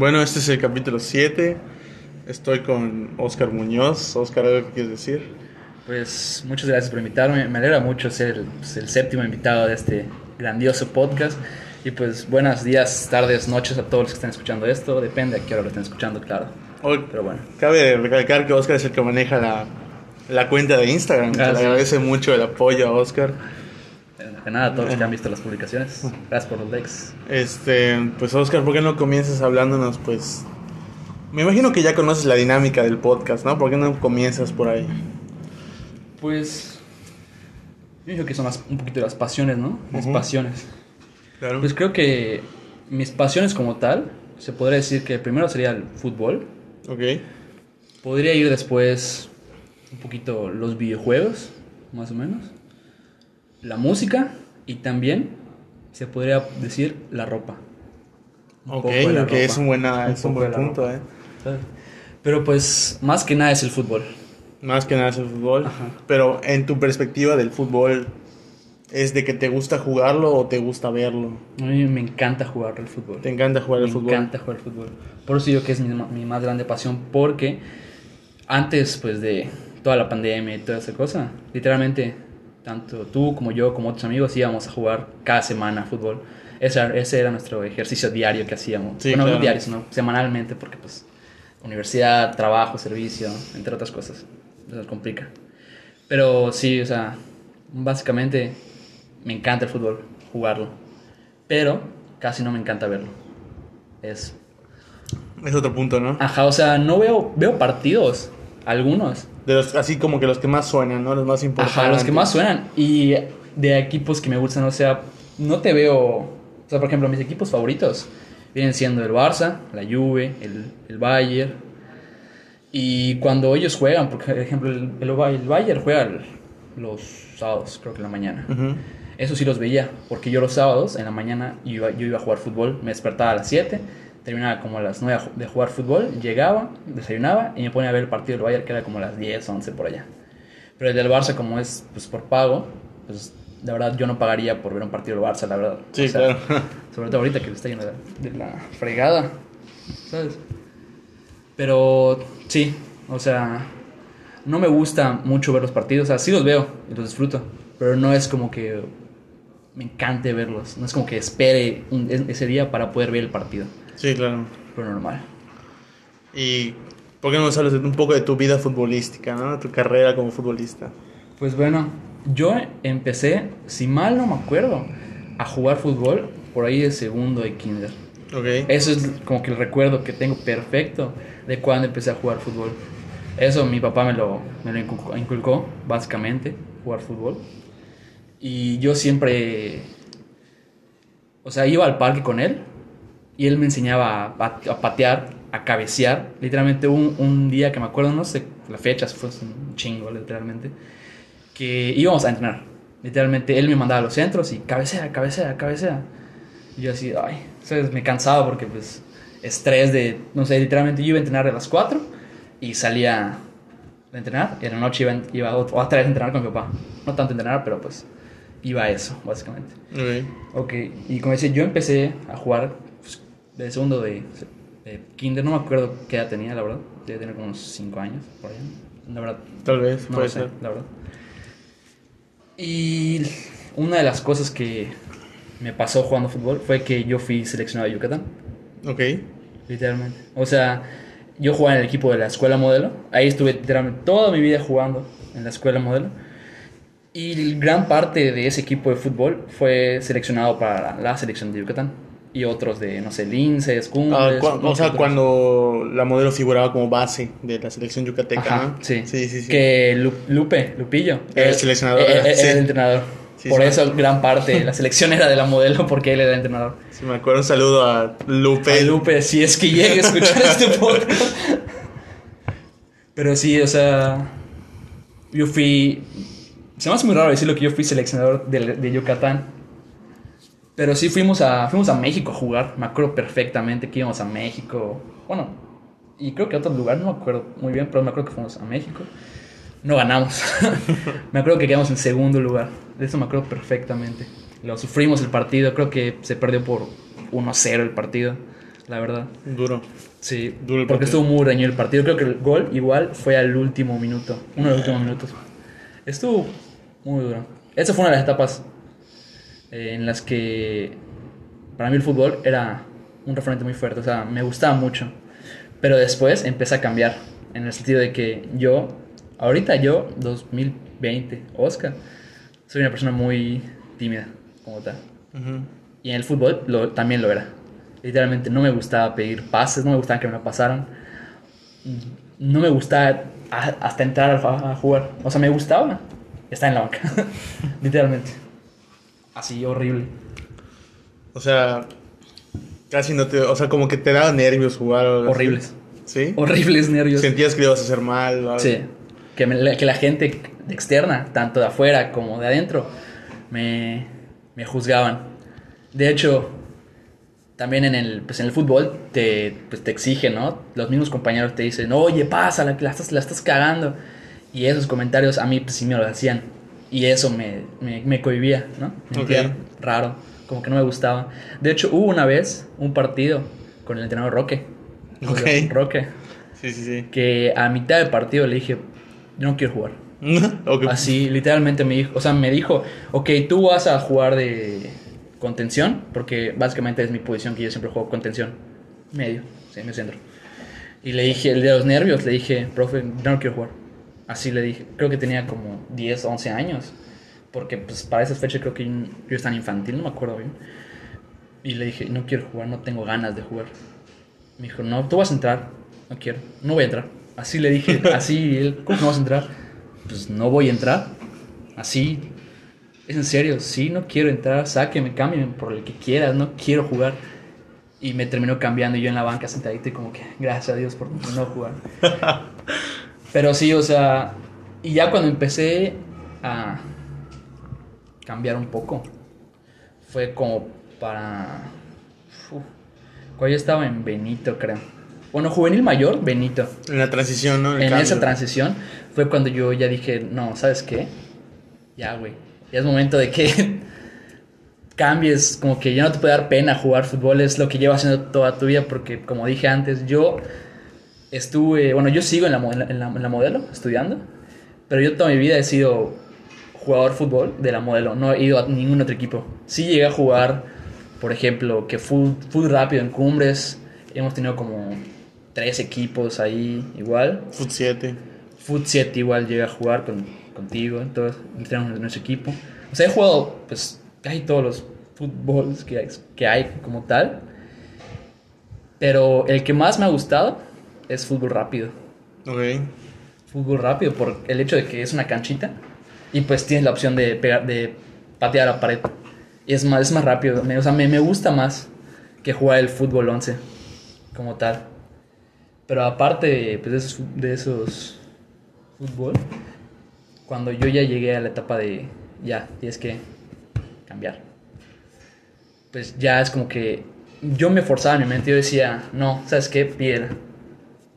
Bueno, este es el capítulo 7. Estoy con Oscar Muñoz. Oscar, ¿algo que quieres decir? Pues muchas gracias por invitarme. Me alegra mucho ser el, pues, el séptimo invitado de este grandioso podcast. Y pues buenos días, tardes, noches a todos los que están escuchando esto. Depende a qué hora lo estén escuchando, claro. Hoy, Pero bueno. cabe recalcar que Oscar es el que maneja la, la cuenta de Instagram. le agradece mucho el apoyo a Oscar. De nada, a todos los que han visto las publicaciones. Gracias por los likes. Este, pues Oscar, ¿por qué no comienzas hablándonos? Pues me imagino que ya conoces la dinámica del podcast, ¿no? ¿Por qué no comienzas por ahí? Pues. Yo digo que son las- un poquito las pasiones, ¿no? Mis Ujú. pasiones. Claro. Pues creo que mis pasiones como tal, se podría decir que primero sería el fútbol. ok. Podría ir después un poquito los videojuegos, más o menos. La música y también se podría decir la ropa. Un Ok, la ok, es ropa. un, buena, Un es un buen punto. ¿eh? Pero pues más que nada es el fútbol. Más que nada es el fútbol. Ajá. Pero en tu perspectiva del fútbol, ¿es de que te gusta jugarlo o te gusta verlo? A mí me encanta jugar al fútbol. ¿Te encanta jugar me al fútbol? encanta jugar al fútbol. Por eso digo que es mi, mi más grande pasión porque antes pues de toda la pandemia y toda esa cosa, literalmente tanto tú como yo como otros amigos íbamos a jugar cada semana fútbol. Ese, ese era nuestro ejercicio diario que hacíamos. Sí, bueno, claro. no diario, sino semanalmente porque pues universidad, trabajo, servicio, entre otras cosas. Eso complica. Pero sí, o sea, básicamente me encanta el fútbol, jugarlo. Pero casi no me encanta verlo. Es. Es otro punto, ¿no? Ajá, o sea, no veo, veo partidos, algunos. De los, así como que los que más suenan, ¿no? Los más importantes. Ajá, los que más suenan. Y de equipos que me gustan, o sea, no te veo. O sea, por ejemplo, mis equipos favoritos vienen siendo el Barça, la Juve, el, el Bayern. Y cuando ellos juegan, por ejemplo, el, el, el Bayern juega el- los sábados, creo que en la mañana. Eso sí los veía, porque yo los sábados en la mañana iba, yo iba a jugar fútbol, me despertaba a las 7, terminaba como a las 9 de jugar fútbol, llegaba, desayunaba y me ponía a ver el partido del Bayern que era como a las 10, 11 por allá. Pero el del Barça como es pues por pago, pues la verdad yo no pagaría por ver un partido del Barça, la verdad. Sí, O sea, claro. Sobre todo ahorita que está lleno de, de la fregada, ¿sabes? Pero sí, o sea, no me gusta mucho ver los partidos, o sea, sí los veo y los disfruto, pero no es como que me encante verlos, no es como que espere un- ese día para poder ver el partido, Sí, claro. pero normal. Y ¿por qué no nos hablas un poco de tu vida futbolística, ¿no? De tu carrera como futbolista. Pues bueno, yo empecé, si mal no me acuerdo, a jugar fútbol por ahí de segundo de kinder. Ok. Eso es como que el recuerdo que tengo perfecto de cuando empecé a jugar fútbol. Eso mi papá me lo, me lo inculcó, inculcó, básicamente, jugar fútbol. Y yo siempre, o sea, iba al parque con él y él me enseñaba a, a patear, a cabecear. Literalmente un, un día que me acuerdo, no sé la fecha, fue un chingo, literalmente, que íbamos a entrenar. Literalmente él me mandaba a los centros y cabecea, cabecea, cabecea. Y yo así, ay, ¿sabes? Me cansaba porque pues estrés de, no sé, literalmente yo iba a entrenar a las 4 y salía de entrenar y en la noche iba, iba ot- otra vez a entrenar con mi papá. No tanto a entrenar, pero pues iba a eso, básicamente. Ok. Ok, y como decía, yo empecé a jugar de segundo de, de kinder, no me acuerdo qué edad tenía, la verdad. Debe tener como unos 5 años, por allá. La verdad, Tal vez, no puede sé, ser. la verdad. Y una de las cosas que me pasó jugando fútbol fue que yo fui seleccionado de Yucatán, Ok. literalmente. O sea, yo jugaba en el equipo de la escuela modelo. Ahí estuve literalmente toda mi vida jugando en la escuela modelo. Y gran parte de ese equipo de fútbol fue seleccionado para la selección de Yucatán. Y otros de, no sé, Linces, Ah, Cumbres. cua- o sea, otros. cuando la modelo figuraba como base de la selección yucateca, sí. Sí, sí, sí. Que Lu- Lupe, Lupillo. Era el él- seleccionador, él- él sí. Era el entrenador. Sí, Por sí. eso gran parte la selección era de la modelo porque él era el entrenador. Sí, me acuerdo un saludo a Lupe. Lupe, si es que llegue a escuchar este podcast. Pero sí, o sea, yo fui... Se me hace muy raro decirlo que yo fui seleccionador de, de Yucatán. Pero sí fuimos a, fuimos a México a jugar. Me acuerdo perfectamente que íbamos a México. Bueno, y creo que a otro lugar, no me acuerdo muy bien, pero me acuerdo que fuimos a México. No ganamos. me acuerdo que quedamos en segundo lugar. De eso me acuerdo perfectamente. Lo sufrimos el partido. Creo que se perdió por 1-0 el partido. la verdad. Duro. Sí, Duro el porque partido. estuvo muy reñido el partido. Creo que el gol igual fue al último minuto, uno de los últimos minutos. Estuvo muy duro. Esa fue una de las etapas eh, en las que para mí el fútbol era un referente muy fuerte. O sea, me gustaba mucho. Pero después empecé a cambiar. En el sentido de que yo, ahorita yo, 2020, Oscar, soy una persona muy tímida, como tal. Ujú. Y en el fútbol lo- también lo era. Literalmente no me gustaba pedir pases, no me gustaba que me lo pasaran. No me gustaba a- hasta entrar a, a jugar. O sea, me gustaba estar en la banca. Literalmente. Así, horrible. O sea, casi no te. O sea, como que te daba nervios jugar. o algo así. Horribles. ¿Sí? Horribles nervios. Sentías que ibas a hacer mal. Sí. Que, me- que la gente externa, tanto de afuera como de adentro, me, me juzgaban. De hecho, también en el, pues en el fútbol te, pues te exigen, ¿no? Los mismos compañeros te dicen, oye, pasa, la, la estás, la estás cagando. Y esos comentarios a mí pues sí me lo hacían. Y eso me, me, me cohibía, ¿no? Me sentía Ok. raro, como que no me gustaba. De hecho, hubo una vez un partido con el entrenador Roque. Ok. Roque Sí, sí, sí. que a mitad del partido le dije, yo no quiero jugar. Ok. Así, literalmente me dijo, o sea, me dijo, ok, tú vas a jugar de contención, porque básicamente es mi posición que yo siempre juego contención, medio, sí, medio centro. Y le dije, el de los nervios, le dije, profe, yo no quiero jugar. Así le dije, creo que tenía como 10, 11 años, porque pues para esas fechas creo que yo yo estaba infantil, no me acuerdo bien. Y le dije, no quiero jugar, no tengo ganas de jugar. Me dijo, no, tú vas a entrar. No quiero, no voy a entrar. Así le dije, así, él, ¿cómo no vas a entrar? Pues no voy a entrar. Así. Es en serio, sí, no quiero entrar, sáqueme, cámbiame por el que quieras, no quiero jugar. Y me terminó cambiando y yo en la banca sentadito y como que, gracias a Dios por no jugar. Pero sí, o sea, y ya cuando empecé a cambiar un poco, fue como para... uf, cuando yo estaba en Benito, creo. Bueno, juvenil mayor, Benito. En la transición, ¿no? El En cambio. esa transición fue cuando yo ya dije, no, ¿sabes qué? Ya, güey. Ya es momento de que cambies, como que ya no te puede dar pena jugar fútbol, es lo que llevas haciendo toda tu vida, porque como dije antes, yo estuve, bueno, yo sigo en la, en la, en la- modelo, estudiando, pero yo toda mi vida he sido jugador de fútbol de la modelo, no he ido a ningún otro equipo. Sí llegué a jugar, por ejemplo, que fútbol, fútbol rápido en Cumbres, hemos tenido como tres equipos ahí igual. Foot 7. Foot 7 igual llega a jugar con, contigo, entonces entramos en nuestro equipo. O sea, he jugado pues casi todos los fútbols que hay, que hay como tal. Pero el que más me ha gustado es fútbol rápido. Ok. Fútbol rápido por el hecho de que es una canchita y pues tienes la opción de pegar, de patear a la pared. Y es más, es más rápido. Me- o sea, me, me gusta más que jugar el fútbol 11 como tal. Pero aparte pues, de esos, de esos fútbol, cuando yo ya llegué a la etapa de ya, tienes que cambiar. Pues ya es como que yo me forzaba en mi mente, yo decía, no, ¿sabes qué? Pídela.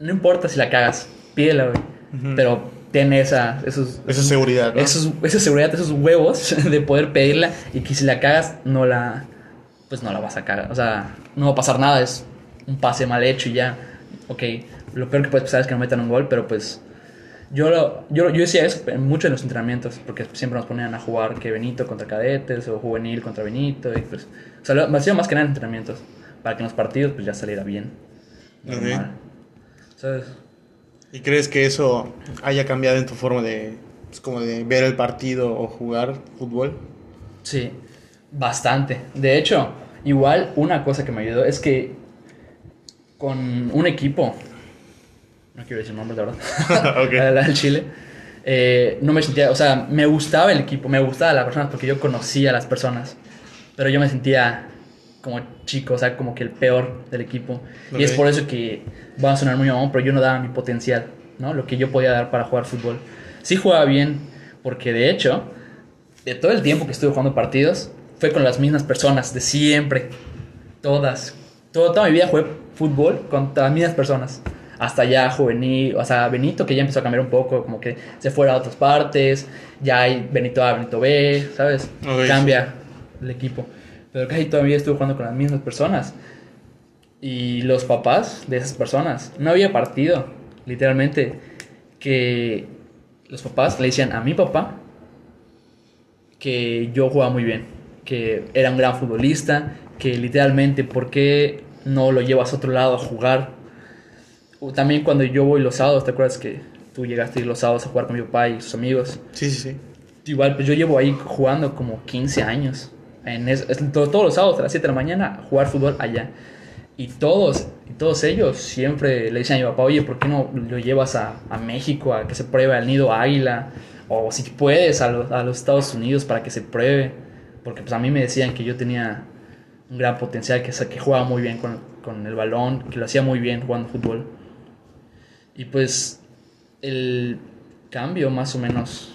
No importa si la cagas, pídela, güey. Pero ten esa, esos, Esa seguridad, ¿no? esos, esa seguridad, esos huevos de poder pedirla y que si la cagas, no la, pues no la vas a cagar. O sea, no va a pasar nada, es un pase mal hecho y ya. Ok, lo peor que puedes pasar es que no metan un gol, pero pues yo, lo- yo, yo decía eso en muchos de los entrenamientos, porque siempre nos ponían a jugar que Benito contra cadetes o juvenil contra Benito. Y pues, o sea, lo- me hacía más que nada en entrenamientos, para que en los partidos pues ya saliera bien. Normal. ¿Sabes? ¿Y crees que eso haya cambiado en tu forma de, pues, como de ver el partido o jugar fútbol? Sí, bastante. De hecho, igual una cosa que me ayudó es que con un equipo, no quiero decir nombres, la verdad, Ok. la del Chile, eh, no me sentía, o sea, me gustaba el equipo, me gustaba las personas porque yo conocía a las personas, pero yo me sentía como chico, o sea, como que el peor del equipo. Y es por eso que va a sonar muy mamón, pero yo no daba mi potencial, ¿no? Lo que yo podía dar para jugar fútbol. Sí jugaba bien, porque de hecho, de todo el tiempo que estuve jugando partidos, fue con las mismas personas, de siempre. Todas. Todo, toda mi vida jugué fútbol con las mismas personas. Hasta ya juvenil, o sea, Benito, que ya empezó a cambiar un poco, como que se fuera a otras partes. Ya hay Benito A, Benito B, ¿sabes? Cambia el equipo. Pero casi toda mi vida estuve jugando con las mismas personas. Y los papás de esas personas, no había partido, literalmente, que los papás le decían a mi papá que yo jugaba muy bien, que era un gran futbolista, que literalmente, ¿por qué no lo llevas a otro lado a jugar? O También cuando yo voy los sábados, ¿te acuerdas que tú llegaste a ir los sábados a jugar con mi papá y sus amigos? Sí, sí, sí. Igual, pues yo llevo ahí jugando como 15 años. En todos los sábados a las 7 de la mañana jugar fútbol allá. Y todos, todos ellos siempre le dicen a mi papá, oye, ¿por qué no lo llevas a, a México a que se pruebe al nido águila? O si puedes a, los- a los Estados Unidos para que se pruebe. Porque pues a mí me decían que yo tenía un gran potencial, que, que jugaba muy bien con, con el balón, que lo hacía muy bien jugando fútbol. Y pues el cambio más o menos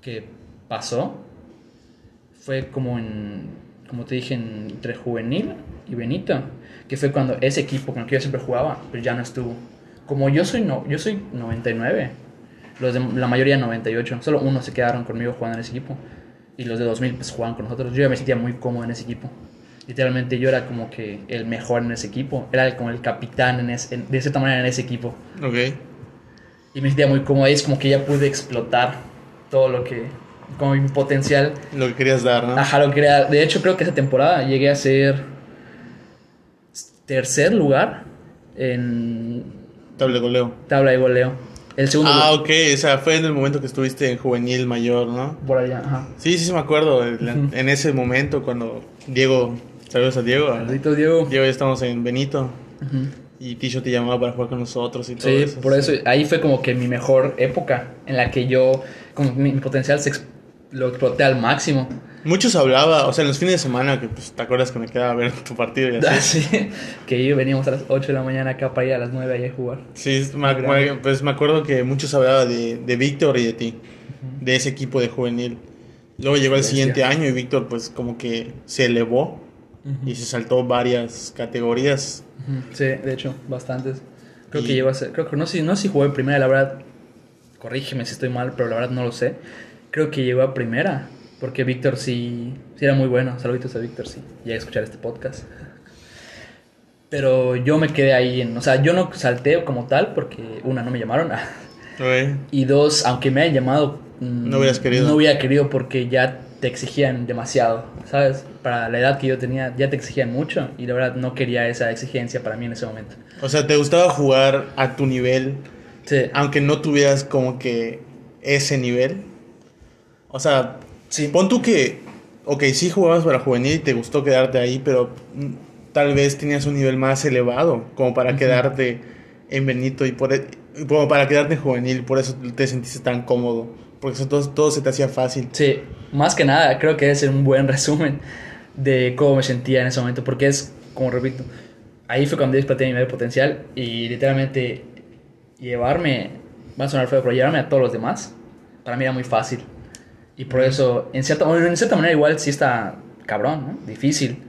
que pasó fue como en, como te dije, en- entre juvenil y Benito, que fue cuando ese equipo con el que yo siempre jugaba, pues ya no estuvo. Como yo soy, no, yo soy 99, los de, la mayoría 98, solo unos se quedaron conmigo jugando en ese equipo, y los de 2000 pues jugaban con nosotros. Yo ya me sentía muy cómodo en ese equipo. Literalmente yo era como que el mejor en ese equipo, era como el capitán en ese- en- de cierta manera en ese equipo. Ok. Y me sentía muy cómodo. Ahí es como que ya pude explotar todo lo que. Como mi potencial. Lo que querías dar, ¿no? Ajá, lo que era. De hecho, creo que esa temporada llegué a ser. tercer lugar en Tabla de goleo. tabla de goleo. El segundo. Ah, ok. O sea, fue en el momento que estuviste en juvenil mayor, ¿no? Por allá, ajá. Sí, sí, sí me acuerdo. En en ese momento cuando Diego... Saludos a Diego. Maldito Diego. Diego ya estamos en Benito. Y Tisho te llamaba para jugar con nosotros y todo Sí, eso. por eso ahí fue como que mi mejor época en la que yo, como mi potencial se ex- lo exploté al máximo. Muchos hablaba, o sea, en los fines de semana, que pues te acuerdas que me quedaba a ver tu partido y así. Así, que yo veníamos a las 8 de la mañana acá para ir a las 9 allá a jugar. Sí, me, me- pues me acuerdo que muchos hablaban de, de Víctor y de ti, de ese equipo de juvenil. Luego llegó el Sí, siguiente sí. año y Víctor pues como que se elevó y se saltó varias categorías. Sí, de hecho, bastantes. Creo Y- que llegó a ser, creo que no sé, no sé si jugó en primera, la verdad, corrígeme si estoy mal, pero la verdad no lo sé. Creo que llegó a primera, porque Víctor sí, sí era muy bueno. Saluditos a Víctor, sí, ya a escuchar este podcast. Pero yo me quedé ahí, en, o sea, yo no salté como tal, porque una, no me llamaron, y dos, aunque me hayan llamado, mm, No hubieras querido. No hubiera querido porque ya te exigían demasiado, ¿sabes? Para la edad que yo tenía, ya te exigían mucho, y la verdad no quería esa exigencia para mí en ese momento. O sea, te gustaba jugar a tu nivel, Sí, aunque no tuvieras como que ese nivel. O sea, sí. pon tú que, ok, sí jugabas para juvenil y te gustó quedarte ahí, pero tal vez tenías un nivel más elevado como para Ujú. quedarte en Benito y por e- como para quedarte en juvenil, por eso te sentiste tan cómodo, porque eso todo, todo se te hacía fácil. Sí, más que nada, creo que es un buen resumen de cómo me sentía en ese momento, porque es, como repito, ahí fue cuando exploté mi medio potencial y literalmente llevarme, va a sonar feo, pero llevarme a todos los demás, para mí era muy fácil. Y por eso, en cierta, bueno, en cierta manera igual sí está cabrón, ¿no? Difícil.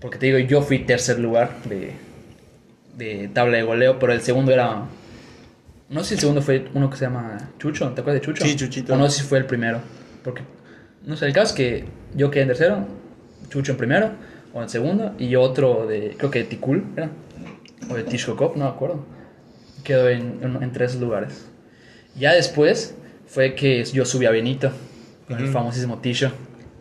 Porque te digo, yo fui tercer lugar de, de tabla de goleo, pero el segundo era... No sé si el segundo fue uno que se llama Chucho, ¿te acuerdas de Chucho? Sí, Chuchito. O no sé si fue el primero. Porque, no sé, el caso es que yo quedé en tercero, Chucho en primero, o en segundo, y otro de, creo que de Tikul, ¿era? O de Tishkokop, no me acuerdo. Quedó en, en, en tres lugares. Ya después fue que yo subí a Benito, con el famosísimo Tisho.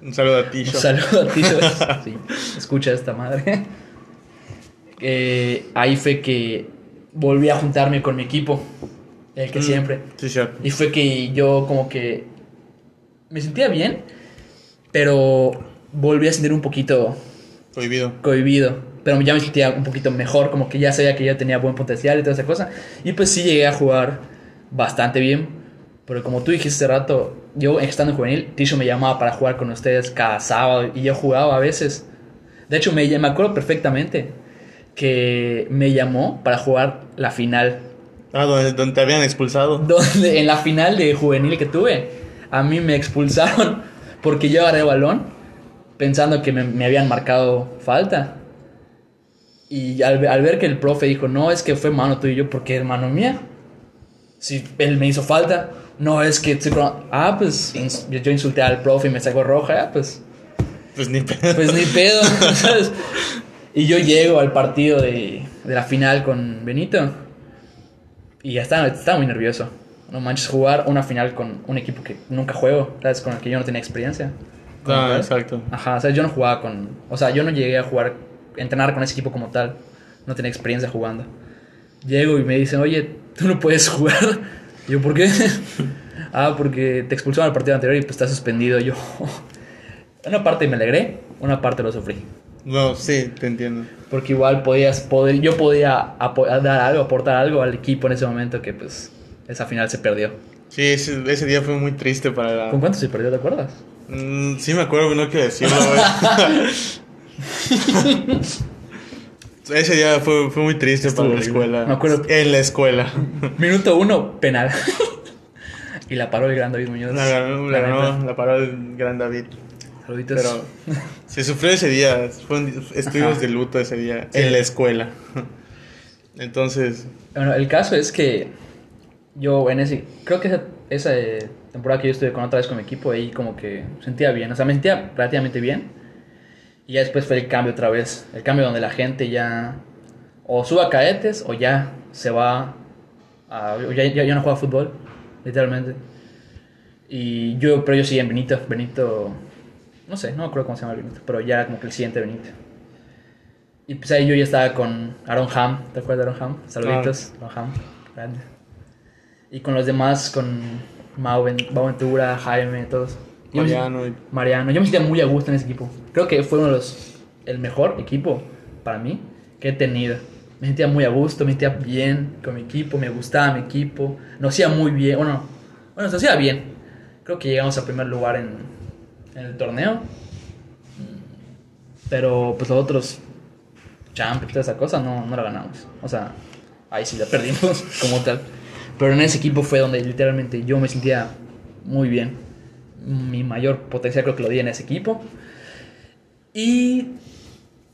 Un saludo a Un Tisho. saludo a Tisho. Sí, escucha esta madre. Eh, ahí fue que volví a juntarme con mi equipo, el que Mm, siempre. Sí, cierto. Y fue que yo como que me sentía bien, pero volví a sentir un poquito Prohibido. cohibido. Pero ya me sentía un poquito mejor, como que ya sabía que ya tenía buen potencial y toda esa cosa. Y pues sí llegué a jugar bastante bien. Pero como tú dijiste hace rato, yo estando en juvenil, Tisho me llamaba para jugar con ustedes cada sábado y yo jugaba a veces. De hecho, me, me acuerdo perfectamente que me llamó para jugar la final Ah, donde, donde te habían expulsado. donde en la final de juvenil que tuve, a mí me expulsaron porque yo agarré el balón pensando que me, me habían marcado falta. Y al, al ver que el profe dijo, no, es que fue mano tuya yo, porque es mano mía. Si él me hizo falta, no, es que... Ah, pues yo insulté al profe y me sacó roja, ah, pues Pues ni pedo. pues ni pedo, ¿sabes? Y yo llego al partido de, de la final con Benito. Y ya estaba, estaba muy nervioso. No manches, jugar una final con un equipo que nunca juego, ¿sabes? Con el que yo no tenía experiencia. Ah, exacto. Ajá, o sea, yo no jugaba con. O sea, yo no llegué a jugar, entrenar con ese equipo como tal. No tenía experiencia jugando. Llego y me dicen, oye, tú no puedes jugar. Yo, ¿por qué? ah, porque te expulsaron al partido anterior y pues estás suspendido. Yo, una parte me alegré, una parte lo sufrí. No, sí, te entiendo. Porque igual podías, poder, yo podía dar algo, aportar algo al equipo en ese momento que pues esa final se perdió. Sí, ese, ese día fue muy triste para la... ¿Con cuánto se perdió, te acuerdas? Mm, sí, me acuerdo, pero no quiero decirlo. Ese día fue, fue muy triste Estuvo para la horrible. escuela. Me acuerdo. En la escuela. Minuto uno, penal. y la paró el gran David Muñoz. La ganó, la, ganó, la paró el gran David. Saluditos. Pero se sufrió ese día. Fue un- estuvimos Ajá. de luto ese día. Sí. En la escuela. Entonces, Bueno, el caso es que yo en ese, creo que esa, esa eh, temporada que yo estuve con otra vez con mi equipo, ahí como que sentía bien, o sea, me sentía relativamente bien. Y ya después fue el cambio otra vez, el cambio donde la gente ya o sube a caetes o ya se va a, ya, ya, ya no juega fútbol, literalmente. Y yo, pero yo sí en Benito, Benito, no sé, no me acuerdo cómo se llama el Benito, pero ya era como que el siguiente Benito. Y pues ahí yo ya estaba con Aaron Ham, ¿te acuerdas de Aaron Ham? Saluditos, Aaron Ham, grande. Y con los demás, con Mau Ventura, Jaime, todos. Mariano y Mariano, yo me sentía muy a gusto en ese equipo. Creo que fue uno de los, el mejor equipo para mí que he tenido. Me sentía muy a gusto, me sentía bien con mi equipo, me gustaba mi equipo, nos hacía muy bien, bueno, bueno, nos hacía bien. Creo que llegamos a primer lugar en, en el torneo. Pero pues los otros Champions, toda esa cosa, no, no la ganamos. O sea, ahí sí la perdimos como tal. Pero en ese equipo fue donde literalmente yo me sentía muy bien. Mi mayor potencial creo que lo di en ese equipo. Y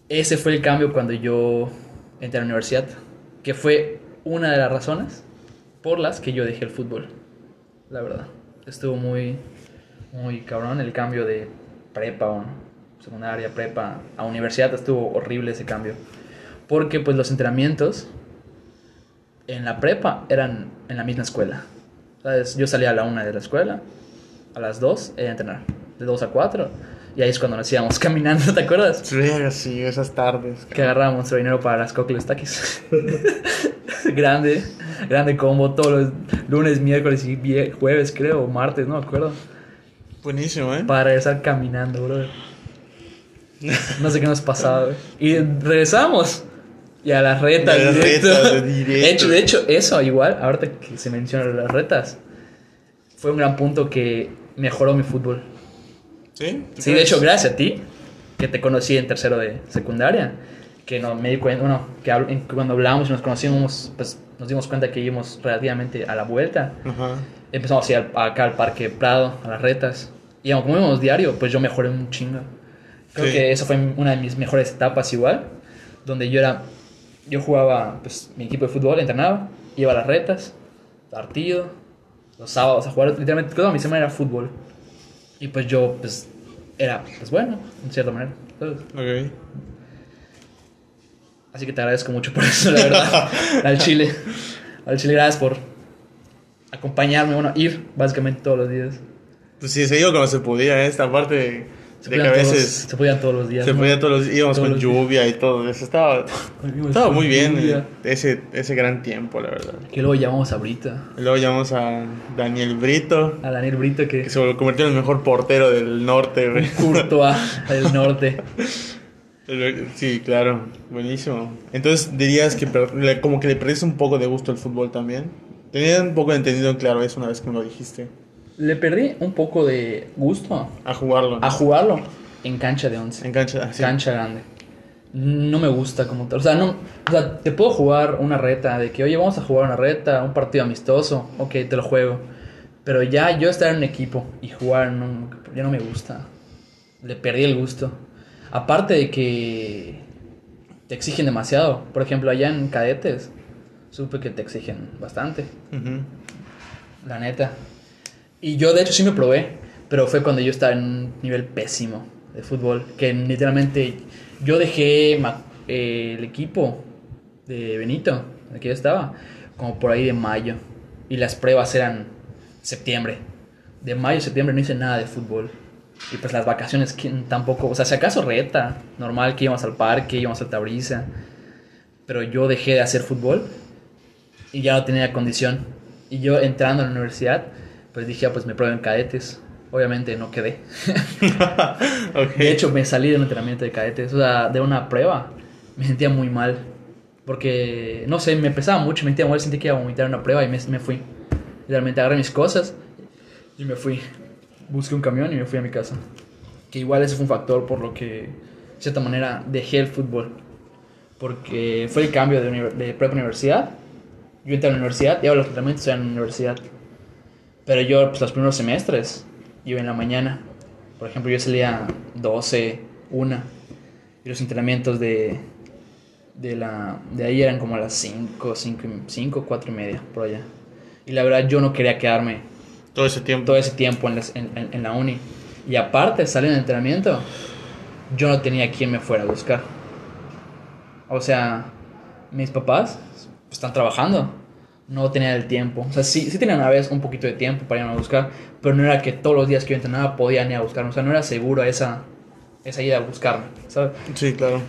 ese fue el cambio cuando yo entré a la universidad. Que fue una de las razones por las que yo dejé el fútbol. La verdad. Estuvo muy, muy cabrón el cambio de prepa o secundaria, prepa a universidad. Estuvo horrible ese cambio. Porque pues los entrenamientos en la prepa eran en la misma escuela. ¿Sabes? Yo salía a la una de la escuela, a las dos era a entrenar, de dos a cuatro. Y ahí es cuando nos íbamos caminando, ¿te acuerdas? Sí, esas tardes. Que agarrábamos nuestro dinero para las cocles taquis. grande, grande combo todos los lunes, miércoles y jueves, creo, o martes, no me acuerdo. Buenísimo, ¿eh? Para regresar caminando, bro. No sé qué nos pasaba, güey. Y regresamos. Y a las retas, Y a las directo. retas, de directo. De hecho, de hecho, eso igual, ahorita que se mencionan las retas, fue un gran punto que mejoró mi fútbol. ¿Sí? ¿Tú Sí, de hecho, gracias a ti, que te conocí en tercero de secundaria, que no me di cuenta, bueno, que habl- cuando hablábamos y nos conocimos, pues nos dimos cuenta que íbamos relativamente a la vuelta. Ajá. Empezamos a ir acá al Parque Prado, a las retas. Y aunque como íbamos diario, pues yo mejoré un chingo. Creo Sí. que esa fue una de mis mejores etapas igual, donde yo era, yo jugaba, pues mi equipo de fútbol, entrenaba, iba a las retas, partido, los sábados a jugar, literalmente toda mi semana era fútbol. Y pues yo, pues, era, pues bueno, en cierta manera. Ok. Así que te agradezco mucho por eso, la verdad. al Chile. Al Chile, gracias por acompañarme, bueno, ir básicamente todos los días. Pues sí, se iba cuando se podía, ¿eh? esta parte Se de que a todos- veces se podían todos los días. se ¿no? podía todos los íbamos Todos con días. lluvia y todo eso. Estaba, estaba muy bien lluvia. ese, ese gran tiempo, la verdad. Que luego llamamos a Brita, Y luego llamamos a Daniel Brito, a Daniel Brito, que que se convirtió en el mejor portero del norte, güey. Courtois del norte. Sí, claro, buenísimo. Entonces dirías que como que le perdiste un poco de gusto al fútbol también. Tenía un poco de entendido claro eso una vez que me lo dijiste. Le perdí un poco de gusto A jugarlo. a jugarlo en cancha de 11. En cancha, así. Cancha grande. No me gusta como tal. O sea, no, o sea, te puedo jugar una reta de que, oye, vamos a jugar una reta, un partido amistoso. Ok, te lo juego. Pero ya yo estar en un equipo y jugar no, ya no me gusta. Le perdí el gusto. Aparte de que te exigen demasiado. Por ejemplo, allá en cadetes, supe que te exigen bastante. La neta. Y yo de hecho sí me probé, pero fue cuando yo estaba en un nivel pésimo de fútbol, que literalmente yo dejé, eh, el equipo de Benito, en el que yo estaba, como por ahí de mayo. Y las pruebas eran septiembre. De mayo a septiembre no hice nada de fútbol. Y pues las vacaciones ¿quién tampoco, o sea, si acaso reta, normal que íbamos al parque, íbamos a Tabriza. Pero yo dejé de hacer fútbol y ya no tenía condición. Y yo entrando a la universidad, pues dije, ah, pues me pruebo en cadetes. Obviamente no quedé. De hecho, me salí de un entrenamiento de cadetes, o sea, de una prueba. Me sentía muy mal. Porque, no sé, me pesaba mucho, me sentía mal, sentí que iba a vomitar una prueba y me, me fui. Realmente agarré mis cosas y me fui. Busqué un camión y me fui a mi casa. Que igual ese fue un factor por lo que, de cierta manera, dejé el fútbol. Porque fue el cambio de, de prepa universidad. Yo entré a la universidad y ahora los entrenamientos eran en la universidad. Pero yo, pues los primeros semestres, iba en la mañana. Por ejemplo, yo salía 12, 1. Y los entrenamientos de, de, la, de ahí eran como a las 5, 5, 5, 4 y media, por allá. Y la verdad, yo no quería quedarme Todo ese tiempo. todo ese tiempo en, las- en- en- en la uni. Y aparte, salir de entrenamiento, yo no tenía quien me fuera a buscar. O sea, mis papás están trabajando, no tenían el tiempo. O sea, sí, sí tenían a veces un poquito de tiempo para irme a buscar, pero no era que todos los días que yo entrenaba podían ir a buscarme. O sea, no era seguro esa, esa ida a buscarme, ¿sabes? Sí, claro.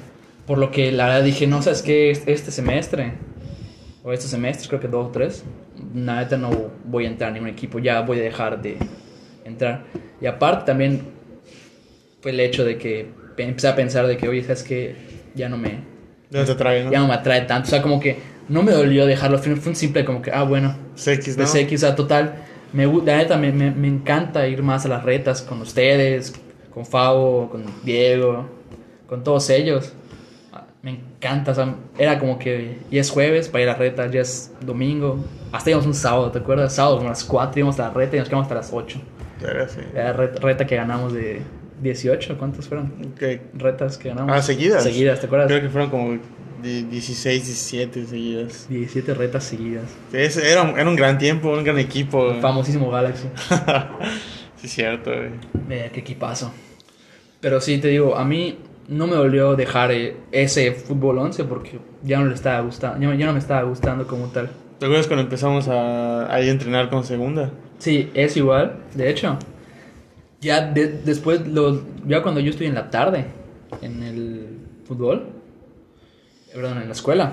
Por lo que la verdad dije, no, ¿sabes qué? Este semestre, o estos semestres, creo que dos o tres, neta no voy a entrar a ningún equipo, ya voy a dejar de entrar. Y aparte también fue el hecho de que pe- empecé a pensar de que, oye, ¿sabes qué? Ya no me, Ya ya no me atrae tanto. O sea, como que no me dolió dejarlo, fue un simple como que, ah, bueno, CX, ¿no? de CX, o sea, total, me, la neta me, me, me encanta ir más a las retas con ustedes, con Fabo, con Diego, con todos ellos. Me encanta, o sea, era como que ya es jueves para ir a las retas, ya es domingo, hasta íbamos un sábado, ¿te acuerdas? Sábado como a las 4 íbamos a la reta y nos quedamos hasta las 8. Era así. Era reta, reta que ganamos de 18, ¿cuántos fueron? Retas que ganamos. Ah, seguidas. Seguidas, ¿te acuerdas? Creo que fueron como de 16, 17 seguidas. 17 retas seguidas. Es- era, un, era un gran tiempo, un gran equipo. güey. Famosísimo Galaxy. sí, cierto, güey. Vea, qué equipazo. Pero sí, te digo, a mí no me dolió dejar eh, ese fútbol 11 porque ya no le estaba gustando, ya, ya no me estaba gustando como tal. ¿Te acuerdas cuando empezamos a, a ir a entrenar con segunda? Sí, es igual, de hecho. Ya de- después, lo, ya cuando yo estoy en la tarde en el fútbol, perdón, en la escuela,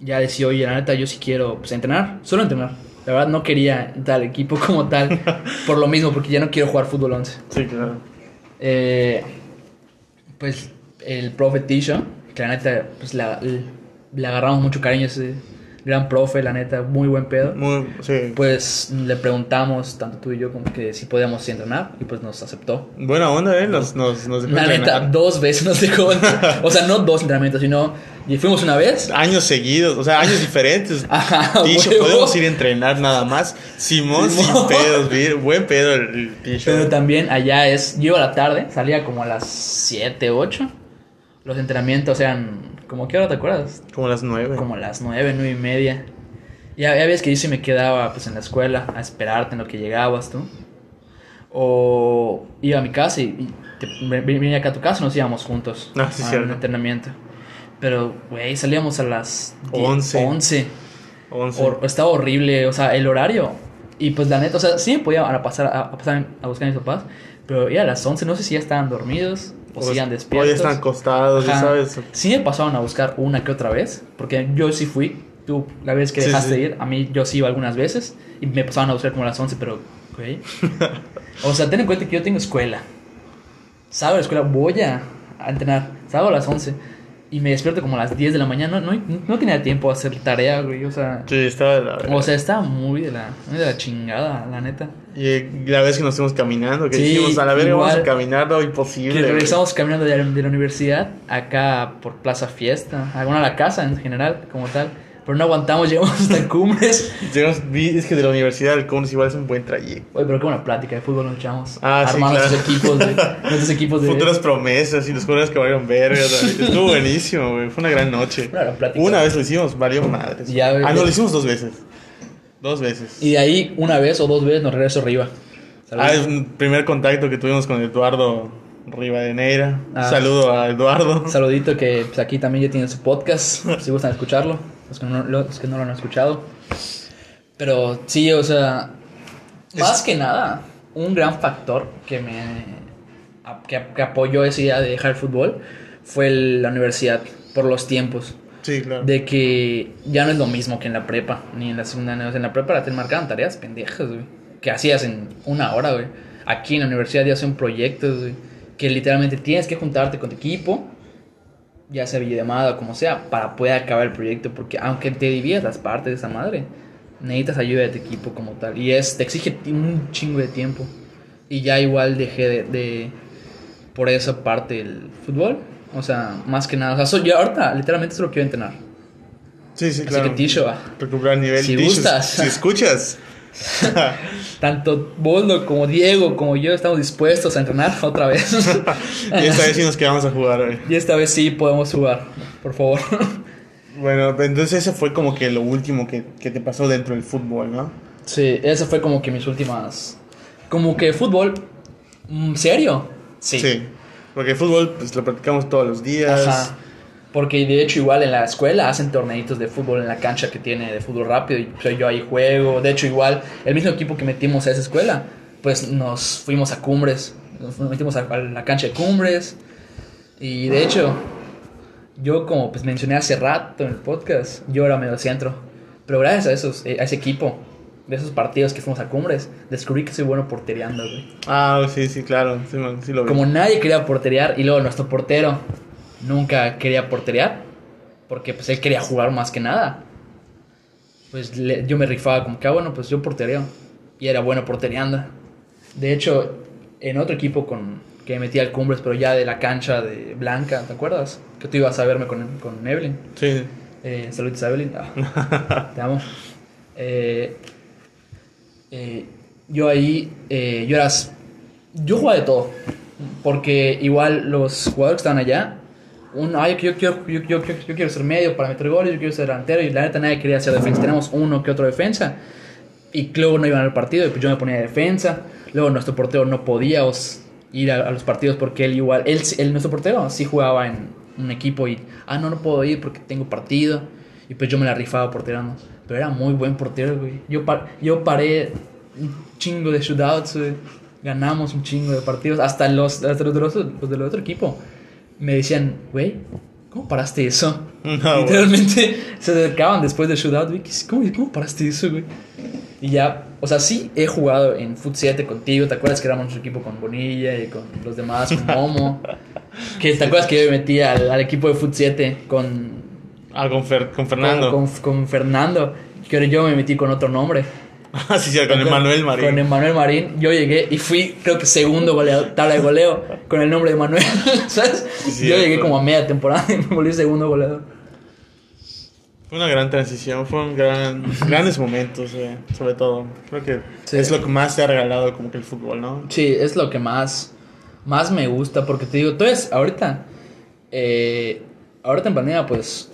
ya decía, oye, la neta, yo sí quiero pues, entrenar, solo entrenar. La verdad, no quería entrar al equipo como tal, por lo mismo, porque ya no quiero jugar fútbol 11. Sí, claro. Eh, pues el profe Tisha, que la neta, pues la- le, le agarramos mucho cariño a ese gran profe, la neta, muy buen pedo. Muy, sí. Pues le preguntamos, tanto tú y yo, como que si podíamos entrenar, y pues nos aceptó. Buena onda, ¿eh? Nos, nos, nos dejó La neta, dos veces nos dejó. o sea, no dos entrenamientos, sino. Y fuimos una vez. Años seguidos, o sea, años diferentes. Ajá, Ticho, huevo. podemos ir a entrenar nada más. Simón, sin pedos, bien- buen pedo el, el Ticho. Pero también allá es. Yo iba a la tarde, salía como a las 7, 8. Los entrenamientos eran. ¿Como qué hora te acuerdas? Como las nueve. como las nueve, nueve y media. Ya, ya ves que yo sí me quedaba pues en la escuela a esperarte en lo que llegabas tú. O iba a mi casa y, y te- ve- venía acá a tu casa y nos íbamos juntos Ah, sí, a cierto. un entrenamiento. Pero, güey, salíamos a las die- Once. 11. Once. Hor- estaba horrible, o sea, el horario. Y pues la neta, o sea, sí podía a pasar a, a pasar a buscar a mis papás. Pero ya a las 11, no sé si ya estaban dormidos o, O sigan O despiertos. ya están acostados, ya sabes. Sí me pasaron a buscar una que otra vez, porque yo sí fui. Tú, la vez que dejaste sí. de ir, a mí yo sí iba algunas veces y me pasaban a buscar como a las 11, pero, güey. o sea, ten en cuenta que yo tengo escuela. Sábado a la escuela voy a, entrenar, sábado a las 11 y me despierto como a las 10 de la mañana. No, no, no tenía tiempo a hacer tarea, güey. O sea, Sí, estaba de la o sea estaba muy de la, muy de la chingada, la neta. Y la vez que nos fuimos caminando, que Sí, dijimos a la verga, vamos a caminar, no, imposible. Que regresamos caminando de la, de la universidad acá por Plaza Fiesta, a bueno, a la casa en general, como tal. Pero no aguantamos, llegamos hasta Cumbres. Llegamos- vi- es que de la universidad al Cones igual es un buen trayecto. Oye, pero qué buena plática de fútbol nos echamos. Ah, sí, Armando claro. nuestros equipos de. Nuestros equipos de. Futuras promesas y los jugadores que valieron verga. Estuvo buenísimo, güey. Fue una gran noche. Una gran plática. Una vez lo hicimos, valió madres. Ya, ah, no, lo hicimos dos veces. Dos veces. Y de ahí, una vez o dos veces, nos regreso arriba. ¿sabes? Ah, es un primer contacto que tuvimos con Eduardo Rivadeneira. Ah. Saludo a Eduardo. Un saludito que pues, aquí también ya tiene su podcast, si gustan escucharlo, los que no, los que no lo han escuchado. Pero sí, o sea, más que nada, un gran factor que me que, que apoyó esa idea de dejar el fútbol fue el- la universidad, por los tiempos. De que ya no es lo mismo que en la prepa, ni en la secundaria. En la prepa te marcaban tareas pendejas, güey. Que hacías en una hora, güey. Aquí en la universidad ya son proyectos, güey. Que literalmente tienes que juntarte con tu equipo, ya sea videollamada o como sea, para poder acabar el proyecto. Porque aunque te diviertas parte de esa madre, necesitas ayuda de tu equipo como tal. Y es, te exige un chingo de tiempo. Y ya igual dejé de, de por esa parte el fútbol. O sea, más que nada. O sea, soy- yo ahorita literalmente solo quiero entrenar. Sí, sí, Así claro. que Tisho, Recuperar nivel. Si gustas. Si escuchas. tanto Boldo como Diego como yo estamos dispuestos a entrenar otra vez. y esta vez sí nos quedamos a jugar, güey. y esta vez sí podemos jugar, por favor. Bueno, entonces ese fue como que lo último que, que te pasó dentro del fútbol, ¿no? sí, esa fue como que mis últimas. Como que fútbol. mm, ¿Serio? Sí. Porque el fútbol, pues lo practicamos todos los días. Ajá. Porque de hecho igual en la escuela hacen torneitos de fútbol en la cancha que tiene de fútbol rápido y yo ahí juego. De hecho igual el mismo equipo que metimos a esa escuela, pues nos fuimos a Cumbres, nos metimos a, a la cancha de Cumbres y de hecho yo como pues mencioné hace rato en el podcast, yo era medio centro, pero gracias a esos eh, a ese equipo de esos partidos que fuimos a Cumbres, descubrí que soy bueno portereando, güey. Ah, sí, sí, claro. Sí, man, sí lo vi. Como nadie quería porterear y luego nuestro portero nunca quería porterear porque pues él quería jugar más que nada. Pues le- yo me rifaba como que, ah, bueno, pues yo portereo. Y era bueno portereando. De hecho, en otro equipo con que me metí al Cumbres, pero ya de la cancha de Blanca, ¿te acuerdas? Que tú ibas a verme con, con Evelyn. Sí. Eh, saludos a Evelyn. Ah, te amo. Eh, eh, yo ahí, eh, yo era... Yo jugaba de todo. Porque igual los jugadores que estaban allá, uno, ay, yo, yo, yo- yo- quiero ser medio para meter goles, yo quiero ser delantero, y la neta nadie quería ser defensa. Tenemos uno que otro defensa. Y luego no iban al partido, y pues yo me ponía de defensa. Luego nuestro portero no podía ir a, a los partidos porque él igual, él, él, nuestro portero sí jugaba en un equipo y, ah, no, no puedo ir porque tengo partido. Y pues yo me la rifaba porterando. Pero era muy buen portero, güey. Yo, par- yo paré un chingo de shootouts, güey. Ganamos un chingo de partidos. Hasta los, hasta los, de los, los del otro equipo me decían, güey, ¿cómo paraste eso? No. Literalmente se acercaban después del shootout, güey. ¿Cómo, ¿Cómo paraste eso, güey? Y ya, o sea, sí he jugado en Foot 7 contigo. ¿Te acuerdas que éramos nuestro equipo con Bonilla y con los demás, con Momo? que te acuerdas que yo me metí al, al equipo de Foot 7 con, Ah, con, Fer- con Fernando. con, con- con Fernando. Que ahora yo me metí con otro nombre. Ah, sí, sí, con Emanuel Marín. Con Emanuel Marín. Yo llegué y fui, creo que segundo goleador, tabla de goleo con el nombre de Emanuel. ¿Sabes? Sí, yo llegué como a media temporada y me volví segundo goleador. Fue una gran transición, fueron gran, grandes momentos, eh, sobre todo. Creo que Sí. es lo que más te ha regalado como que el fútbol, ¿no? Sí, es lo que más, más me gusta, porque te digo, entonces, ahorita, eh, ahorita en pandemia, pues,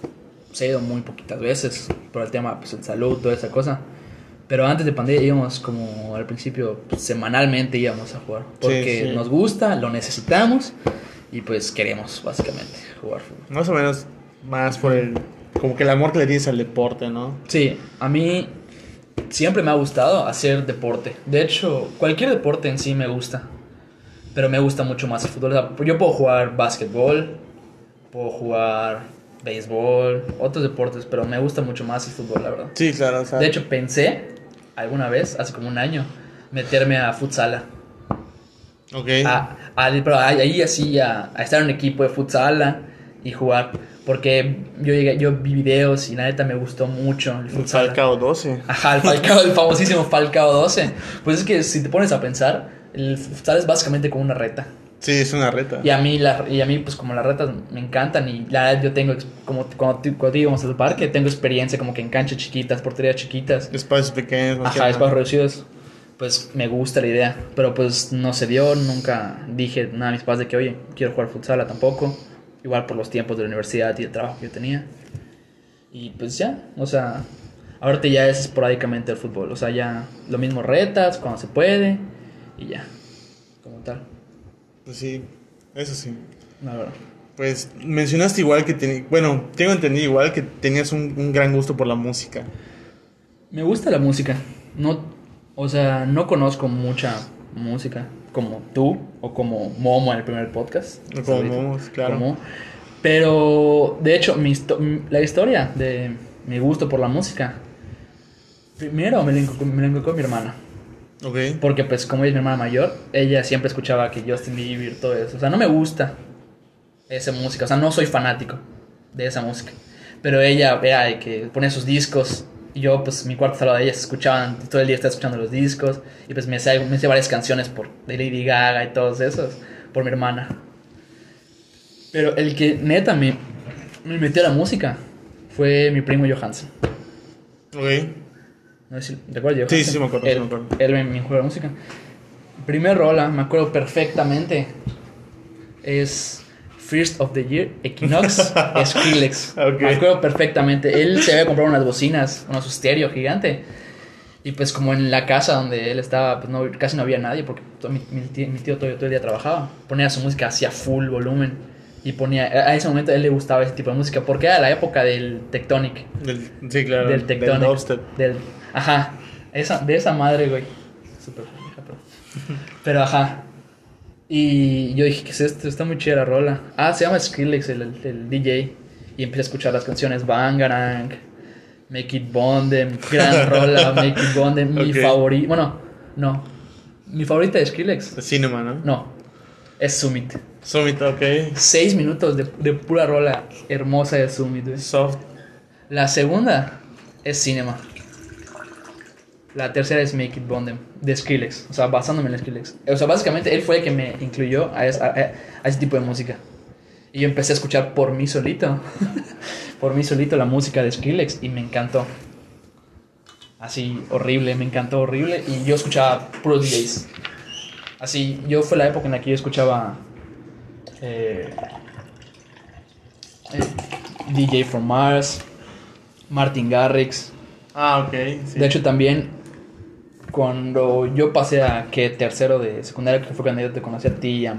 se ha ido muy poquitas veces por el tema, pues, el salud, toda esa cosa. Pero antes de pandemia íbamos como al principio, pues, semanalmente íbamos a jugar. Porque sí. nos gusta, lo necesitamos y pues queremos, básicamente, jugar fútbol. Más o menos más por el... Como que el amor que le tienes al deporte, ¿no? Sí, a mí siempre me ha gustado hacer deporte. De hecho, cualquier deporte en sí me gusta. Pero me gusta mucho más el fútbol. O sea, yo puedo jugar básquetbol, puedo jugar béisbol, otros deportes, pero me gusta mucho más el fútbol, la verdad. Sí, claro, o sea... De hecho, pensé alguna vez, hace como un año, meterme a futsala. Ok. A, a- pero ahí así, a, a estar en un equipo de futsala y jugar. Porque yo, llegué, yo vi videos y la neta me gustó mucho el futsal. Falcao 12. Ajá, el Falcao, el famosísimo Falcao 12. Pues es que si te pones a pensar, el futsal es básicamente como una reta. Sí, es una reta. Y a mí, la, y a mí pues como las retas me encantan y la verdad yo tengo, como cuando, cuando íbamos al parque, tengo experiencia como que en canchas chiquitas, porterías chiquitas. Espacios pequeños. Ajá, nada. espacios reducidos. Pues me gusta la idea, pero pues no se dio, nunca dije nada a mis padres de que, oye, quiero jugar futsal tampoco. Igual por los tiempos de la universidad y el trabajo que yo tenía. Y pues ya, o sea, ahorita ya es esporádicamente el fútbol. O sea, ya lo mismo retas cuando se puede y ya, como tal. Pues sí. Eso sí. Pues mencionaste igual que tenías, bueno, tengo entendido igual que tenías un, un gran gusto por la música. Me gusta la música. No, o sea, no conozco mucha música como tú o como Momo en el primer podcast. O como. Momo, claro. Como- Pero, de hecho, mi histo- la historia de mi gusto por la música, primero me la inculcó, me la inculcó mi hermana. Ok. Porque, pues, como ella es mi hermana mayor, ella siempre escuchaba que Justin Bieber, todo eso. O sea, no me gusta esa música. O sea, no soy fanático de esa música. Pero ella era de que ponía sus discos. Y yo, pues, mi cuarto estaba de ellas escuchaban. Todo el día estaba escuchando los discos. Y pues me hacía, me varias canciones por, de Lady Gaga y todos esos. Por mi hermana. Pero el que neta me, me metió a la música fue mi primo Johansen. Ok. No sé si Sí, Johansen? sí, sí me acuerdo, sí Él, me acuerdo. él me, me juega la música. Primer rola, me acuerdo perfectamente. Es First of the Year, Equinox, Skrillex. Me acuerdo perfectamente. Él se había comprado unas bocinas, unos estéreo gigante. Y pues como en la casa donde él estaba, pues no, casi no había nadie porque todo- mi, mi tío, mi tío todo, todo el día trabajaba. Ponía su música hacia full volumen. Y ponía, a ese momento a él le gustaba ese tipo de música porque era la época del Tectonic Del, sí, claro. del Tectonic. Del dubstep. del- ajá. Esa, de esa madre, güey. Súper pero. Pero ajá. Y yo dije, ¿qué es esto? Está muy chida la rola. Ah, se llama Skrillex, el, el- el DJ. Y empecé a escuchar las canciones Bangarang, Make It Bondem, gran rola, Make It Bondem. Mi favorita. Bueno, no. Mi favorita de Skrillex. Cinema, ¿no? No. Es Summit. Summit, ok. Seis minutos de, de pura rola hermosa de Summit, güey. Soft. La segunda es Cinema. La tercera es Make It Bondem, de Skrillex. O sea, basándome en Skrillex. O sea, básicamente él fue el que me incluyó a, es- a- a- a ese tipo de música. Y yo empecé a escuchar por mí solito. por mí solito la música de Skrillex y me encantó. Así, horrible, me encantó horrible. Y yo escuchaba puros DJs. Así, yo fue la época en la que yo escuchaba eh, eh, DJ from Mars, Martin Garrix. Ah, ok. Sí. De hecho, también cuando yo pasé a que tercero de secundaria, que fue cuando yo te conocí a ti y a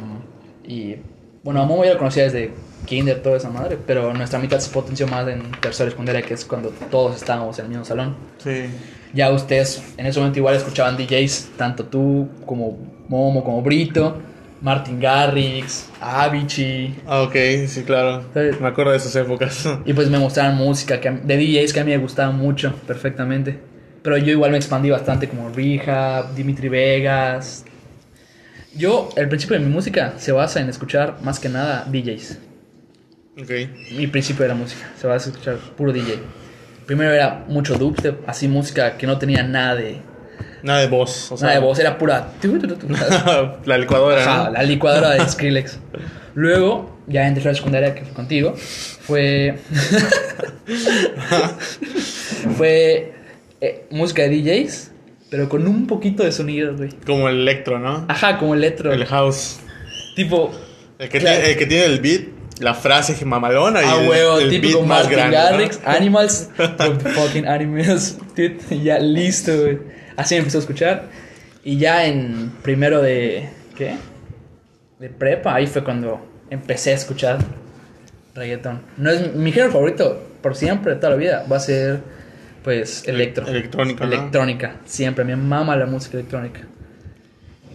y bueno, a Momo ya lo conocía desde kinder, toda esa madre, pero nuestra mitad se potenció más en tercero de secundaria, que es cuando todos estábamos en el mismo salón. Sí. Ya ustedes en ese momento igual escuchaban DJs, tanto tú como Momo, como Brito, Martin Garrix, Avicii. Ah, ok. Sí, claro. ¿Sabes? Me acuerdo de esas épocas. Y pues me mostraron música que de DJs que a mí me gustaba mucho, perfectamente. Pero yo igual me expandí bastante como Rehab, Dimitri Vegas. Yo, el principio de mi música se basa en escuchar más que nada DJs. ok. Mi principio de la música se basa en escuchar puro DJ. Primero era mucho dubstep, así música que no tenía nada de, Nada de voz. O sea, nada de voz, era pura... la licuadora, Ajá, ¿no? la licuadora de Skrillex. Luego, ya en tercera secundaria, que fue contigo, fue. fue eh, música de DJs, pero con un poquito de sonido, güey. Como el electro, ¿no? Ajá, como electro. El house. Tipo. El que, Claro. tiene, el que tiene el beat, la frase mamalona y A el- huevo, el, típico beat más Martin grande. ¿no? Garrix, Animals, from the fucking Animals, dude, ya listo, güey. Así me empezó a escuchar. Y ya en primero de. ¿Qué? De prepa, ahí fue cuando empecé a escuchar reggaeton. No es mi género favorito por siempre, toda la vida. Va a ser, pues, electro. Electrónica, ¿no? Electrónica, siempre. Me mama la música electrónica.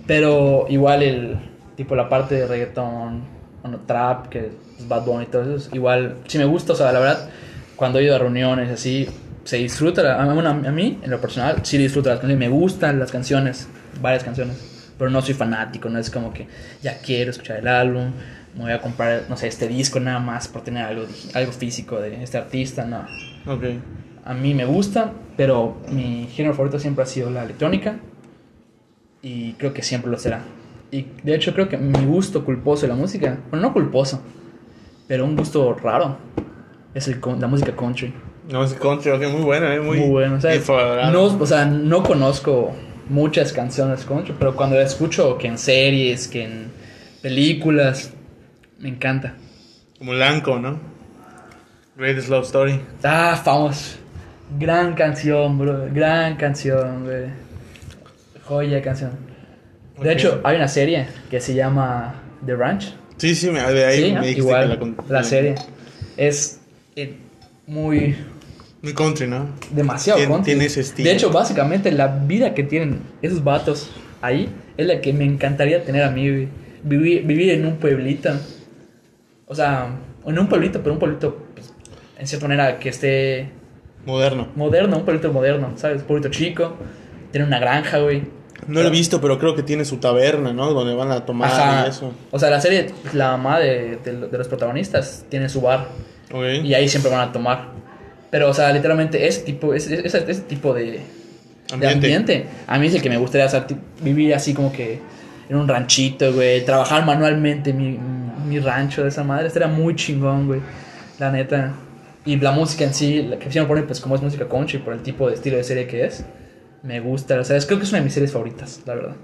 Pero igual el tipo la parte de reggaeton, bueno, trap, que es Bad Bunny y todo eso, igual sí me gusta, o sea, la verdad, cuando he ido a reuniones así, se disfruta, la- a, bueno, a mí, en lo personal, sí disfruto las canciones, me gustan las canciones, varias canciones, pero no soy fanático, no es como que ya quiero escuchar el álbum, me voy a comprar, no sé, este disco nada más por tener algo, algo físico de este artista, no. Ok. A mí me gusta, pero mi género favorito siempre ha sido la electrónica y creo que siempre lo será. Y de hecho creo que mi gusto culposo de la música, bueno, no culposo, pero un gusto raro, es el, con- la música country. No, es country, ok, muy buena, ¿eh? Muy, Muy bueno, o sea, no, o sea, no conozco muchas canciones country, pero cuando la escucho que en series, que en películas, me encanta. Como Lanco, ¿no? Greatest Love Story. Ah, famoso. Gran canción, bro. Gran canción, güey. Joya de canción. De hecho, hay una serie que se llama The Ranch. Sí, sí, me, de ahí Sí, me ¿no? dijiste igual, que la, la, serie es eh, muy Muy country, ¿no? demasiado country. tiene ese estilo. De hecho, básicamente la vida que tienen esos vatos ahí es la que me encantaría tener a mí. Vivir, vivir en un pueblito. O sea, en un pueblito, pero un pueblito, pues, en cierta manera, que esté Moderno. moderno, un pueblito moderno, ¿sabes? Un pueblito chico, tiene una granja, güey. No lo he visto, pero creo que tiene su taberna, ¿no? Donde van a tomar Ajá. y eso. O sea, la serie, la mamá de, de- de los protagonistas tiene su bar. Y ahí siempre van a tomar. Pero, o sea, literalmente ese tipo, ese, ese- ese tipo de, de Ambiente. a mí es el que me gustaría, o sea, ti- vivir así como que en un ranchito, güey, trabajar manualmente mi, mi rancho de esa madre, estaría muy chingón, güey, la neta. Y la música en sí, la que siempre ponen, pues como es música country, por el tipo de estilo de serie que es, me gusta, o sea, es- creo que es una de mis series favoritas, la verdad,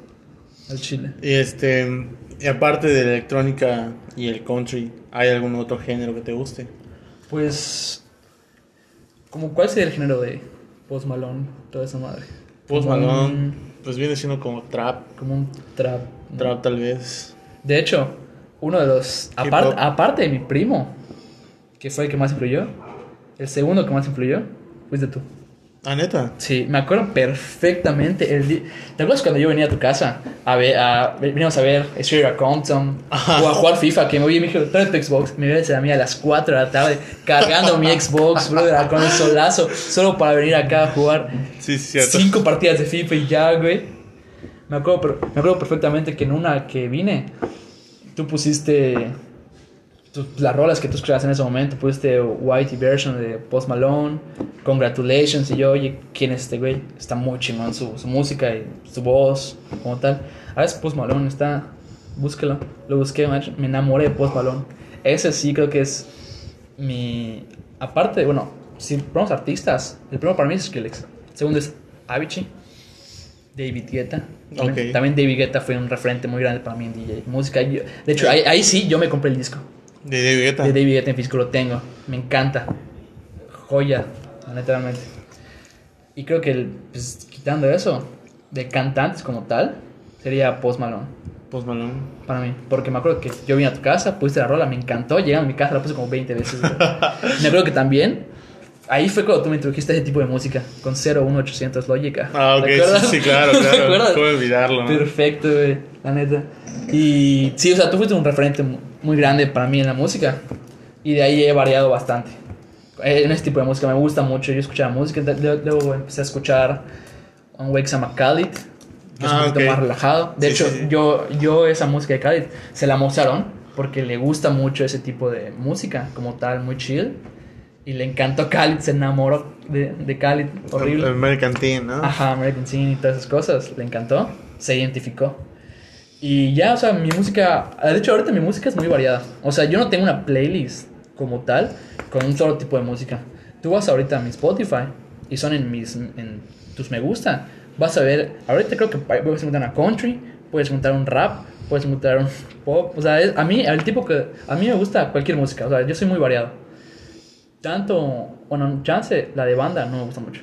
el chile. Y este, y aparte de la electrónica y el country, ¿hay algún otro género que te guste? Pues, como ¿cuál sería el género de Post Malone, toda esa madre? Post Como un- Malone, pues viene siendo como trap, Como un trap. ¿no? trap tal vez. De hecho, uno de los. Aparte de mi primo, que fue el que más influyó, el segundo que más influyó, fuiste tú. Ah, neta. Sí, me acuerdo perfectamente. El ¿Te acuerdas cuando yo venía a tu casa a ver, a, veníamos a ver Outta Compton Ajá. o a jugar FIFA? Que me voy y me dijo, trae tu Xbox. Me vienes a mí a las 4 de la tarde cargando mi Xbox, brother, con el solazo, solo para venir acá a jugar Sí, cierto. cinco partidas de FIFA y ya, güey. Me acuerdo, me acuerdo perfectamente que en una que vine, tú pusiste las rolas que tú escuchabas en ese momento. Pusiste Whitey version de Post Malone, Congratulations. Y yo, oye, ¿quién es este güey? Está muy chingón su, su música y su voz, como tal. A veces Post Malone está, búsquelo. Lo busqué, me enamoré de Post Malone. Ese sí creo que es mi. Aparte, bueno, si ponemos artistas, el primero para mí es Skrillex. El segundo es Avicii. David Guetta. También, David Guetta fue un referente muy grande para mí en DJ. Música. yo- de hecho, ahí, ahí sí yo me compré el disco. De David Guetta. De David Guetta en físico lo tengo. Me encanta. Joya, literalmente. Y creo que, el, pues, quitando eso, de cantantes como tal, sería Post Malone. Post Malone. Para mí, porque me acuerdo que yo vine a tu casa, pusiste la rola, me encantó, llegué a mi casa, la puse como 20 veces. me acuerdo que también, ahí fue cuando tú me introdujiste a ese tipo de música, con 01800 lógica. Ah, ok, ¿Te sí, sí, claro, ¿Te claro. acuerdas? ¿Cómo olvidarlo? no? Perfecto, güey, la neta. Y sí, o sea, tú fuiste un referente muy grande para mí en la música. Y de ahí he variado bastante. Eh, En este tipo de música me gusta mucho. Yo escuchaba música, luego empecé a escuchar un se llama Khalid, que es un Ah, poquito ok. más relajado. De Sí, hecho, sí, sí. Yo, yo esa música de Khalid se la mostraron porque le gusta mucho ese tipo de música, como tal, muy chill. Y le encantó Khalid, se enamoró de, de Khalid, horrible. American Teen, ¿no? Ajá, American Scene y todas esas cosas. Le encantó. Se identificó. Y ya, o sea, mi música. De hecho, ahorita mi música es muy variada. O sea, yo no tengo una playlist como tal con un solo tipo de música. Tú vas ahorita a mi Spotify y son en mis. en tus me gusta. Vas a ver. Ahorita creo que puedes encontrar una country, puedes encontrar un rap, puedes encontrar un pop. O sea, a mí, el tipo que. A mí me gusta cualquier música. O sea, yo soy muy variado. Tanto. Bueno, chance, la de banda no me gusta mucho.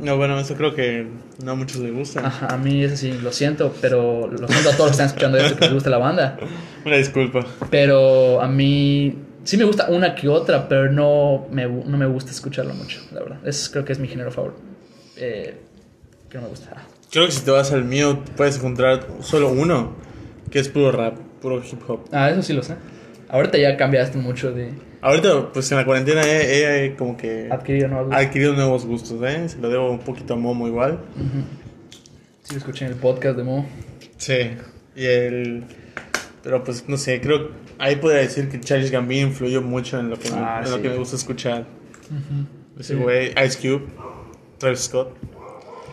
No, bueno, eso creo que no a muchos les gusta. Ajá, a mí eso sí, lo siento, pero lo siento a todos los que están escuchando esto que les gusta la banda. Una disculpa. Pero a mí sí me gusta una que otra, pero no me, no me gusta escucharlo mucho, la verdad. Es, creo que es mi género favorito. Eh, que no me gusta. Creo que si te vas al mío, puedes encontrar solo uno, que es puro rap, puro hip hop. Ah, eso sí lo sé. Ahorita ya cambiaste mucho de Ahorita, pues en la cuarentena he, he como que nuevos adquirido nuevos gustos, ¿eh? Se lo debo un poquito a Momo igual. Sí, lo escuché en el podcast de Mo. Sí. Y el... Pero pues no sé, creo ahí podría decir que Charles Gambino influyó mucho en lo que, me- Ah, lo que me gusta escuchar. Ese Sí. güey, Ice Cube, Travis Scott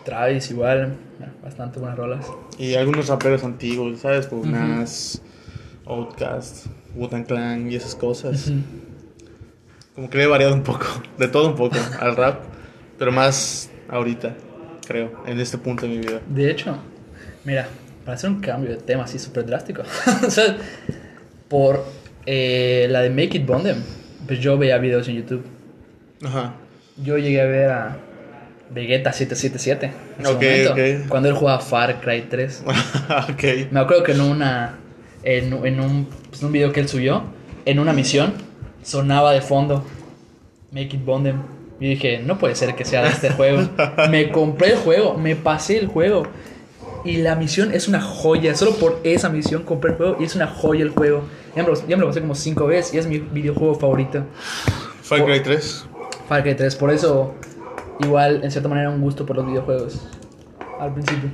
Travis, igual. Bastante buenas rolas. y algunos raperos antiguos, ¿sabes? Como Nas, Outkast, Wu-Tang Clan y esas cosas. Como que le he variado un poco, de todo un poco al rap, pero más ahorita, creo, en este punto de mi vida. De hecho, mira, para hacer un cambio de tema así súper drástico, o sea, por eh, la de Make It Bondem, pues yo veía videos en YouTube. Ajá. Yo llegué a ver a Vegeta 777 en su Ok, momento, ok. cuando él jugaba Far Cry 3. ok. Me acuerdo que en una en, en un, pues, un video que él subió, en una misión, sonaba de fondo Make It Bondem. Y dije, no puede ser que sea de este juego. Me compré el juego, me pasé el juego. Y la misión es una joya. Solo por esa misión compré el juego y es una joya el juego. Ya me lo, ya me lo pasé como cinco veces y es mi videojuego favorito. Far Cry 3. Far Cry 3. Por eso, igual, en cierta manera, un gusto por los videojuegos. Al principio.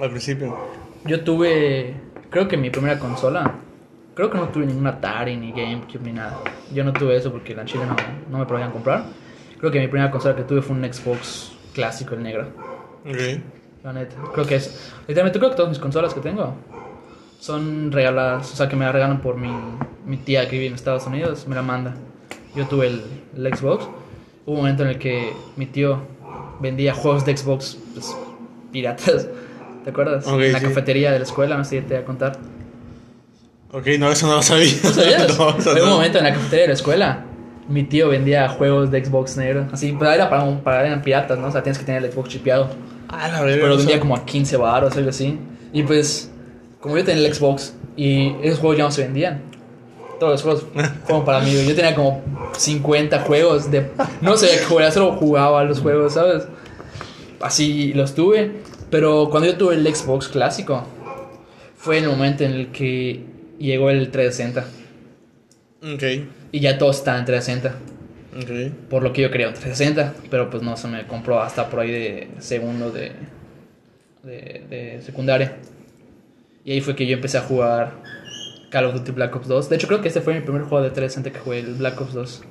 Al principio. Yo tuve, creo que mi primera consola. Creo que no tuve ningún Atari, ni GameCube, ni nada. Yo no tuve eso porque en Chile no, no me podían comprar. Creo que mi primera consola que tuve fue un Xbox clásico, el negro. Ok. La neta. Creo que es. Literalmente, creo que todas mis consolas que tengo son regaladas. O sea, que me la regalan por mi, mi tía que vive en Estados Unidos. Me la manda. Yo tuve el, el Xbox. Hubo un momento en el que mi tío vendía juegos de Xbox pues, piratas. ¿Te acuerdas? Ok, en la sí. cafetería de la escuela, no sé si te voy a contar. Ok, no, eso no lo sabía. ¿No sabías? No, eso Hubo un no. momento en la cafetería de la escuela. Mi tío vendía juegos de Xbox negro. Así, pero era para, para eran piratas, ¿no? O sea, tienes que tener el Xbox chipeado. Ah, la verdad. Pero no vendía como a 15 baros, algo así. Y pues, como yo tenía el Xbox y esos juegos ya no se vendían. Todos los juegos fueron para mí. Yo tenía como 50 juegos de... No sé qué jugar, solo jugaba los juegos, ¿sabes? Así los tuve. Pero cuando yo tuve el Xbox clásico, fue el momento en el que llegó el 360. Ok, Y ya todos estaban en 360. ok. Por lo que yo quería un 360. Pero pues no se me compró hasta por ahí de segundo de, de, de secundaria. Y ahí fue que yo empecé a jugar Call of Duty Black Ops 2. De hecho, creo que este fue mi primer juego de 360 que jugué, el Black Ops 2.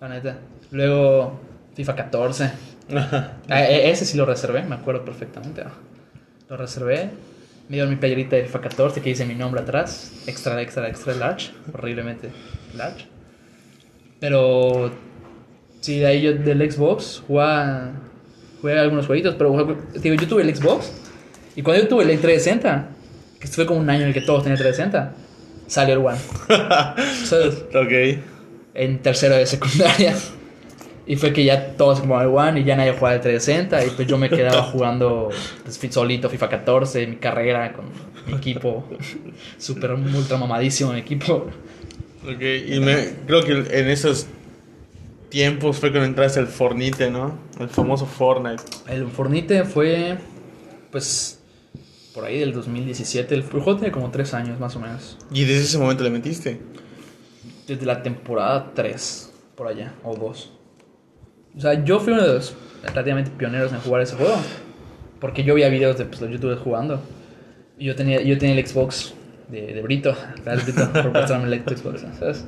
La neta. Luego FIFA 14. Ah, e- ese sí lo reservé, me acuerdo perfectamente. Lo reservé. Me dieron mi playerita de FIFA 14 que dice mi nombre atrás. Extra, extra, extra large. Horriblemente large. Pero. Sí, de ahí yo del Xbox jugaba, jugué algunos jueguitos. Pero digo, yo tuve el Xbox. Y cuando yo tuve el 360, que fue como un año en el que todos tenían 360, salió el One. ¿Sabes? Ok. en tercero de secundaria. Y fue que ya todos el One y ya nadie jugaba el 360. Y pues yo me quedaba jugando pues, solito FIFA 14, mi carrera con mi equipo. Súper ultra mamadísimo mi equipo. Ok, y me, creo que en esos tiempos fue cuando entraste al Fornite, ¿no? El famoso Fortnite. El Fornite fue, pues, por ahí del 2017. El juego tiene como 3 años más o menos. Y desde ese momento le metiste. Desde la temporada 3, por allá, o 2. O sea, yo fui uno de los relativamente pioneros en jugar ese juego. Porque yo veía videos de pues, los youtubers jugando. Y yo tenía, yo tenía el Xbox de, de Brito. Gracias, Brito, por prestarme el Xbox, ¿sabes?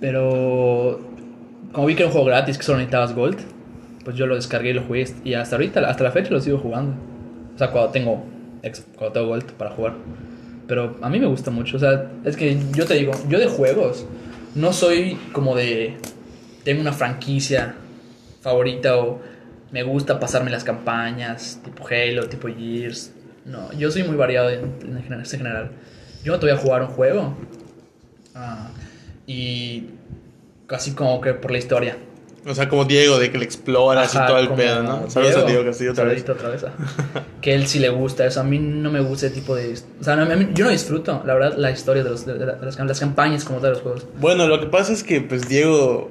Pero como vi que era un juego gratis, que solo necesitabas Gold, pues yo lo descargué y lo jugué. Y hasta ahorita, hasta la fecha lo sigo jugando. O sea, cuando tengo, cuando tengo Gold para jugar. Pero a mí me gusta mucho. O sea, es que yo te digo, yo de juegos no soy como de. Tengo una franquicia favorita o me gusta pasarme las campañas, tipo Halo, tipo Gears. No, yo soy muy variado en, en general, en general. Yo no te voy a jugar un juego ah, y casi como que por la historia. O sea, como Diego, de que le exploras Ajá, y todo el pedo, ¿no? Saludos a Diego Castillo otra vez. otra vez. que él sí le gusta eso. A mí no me gusta ese tipo de. O sea, no, a mí- yo no disfruto, la verdad, la historia de, los, de, de las, de las campañas como tal de los juegos. Bueno, lo que pasa es que, pues, Diego...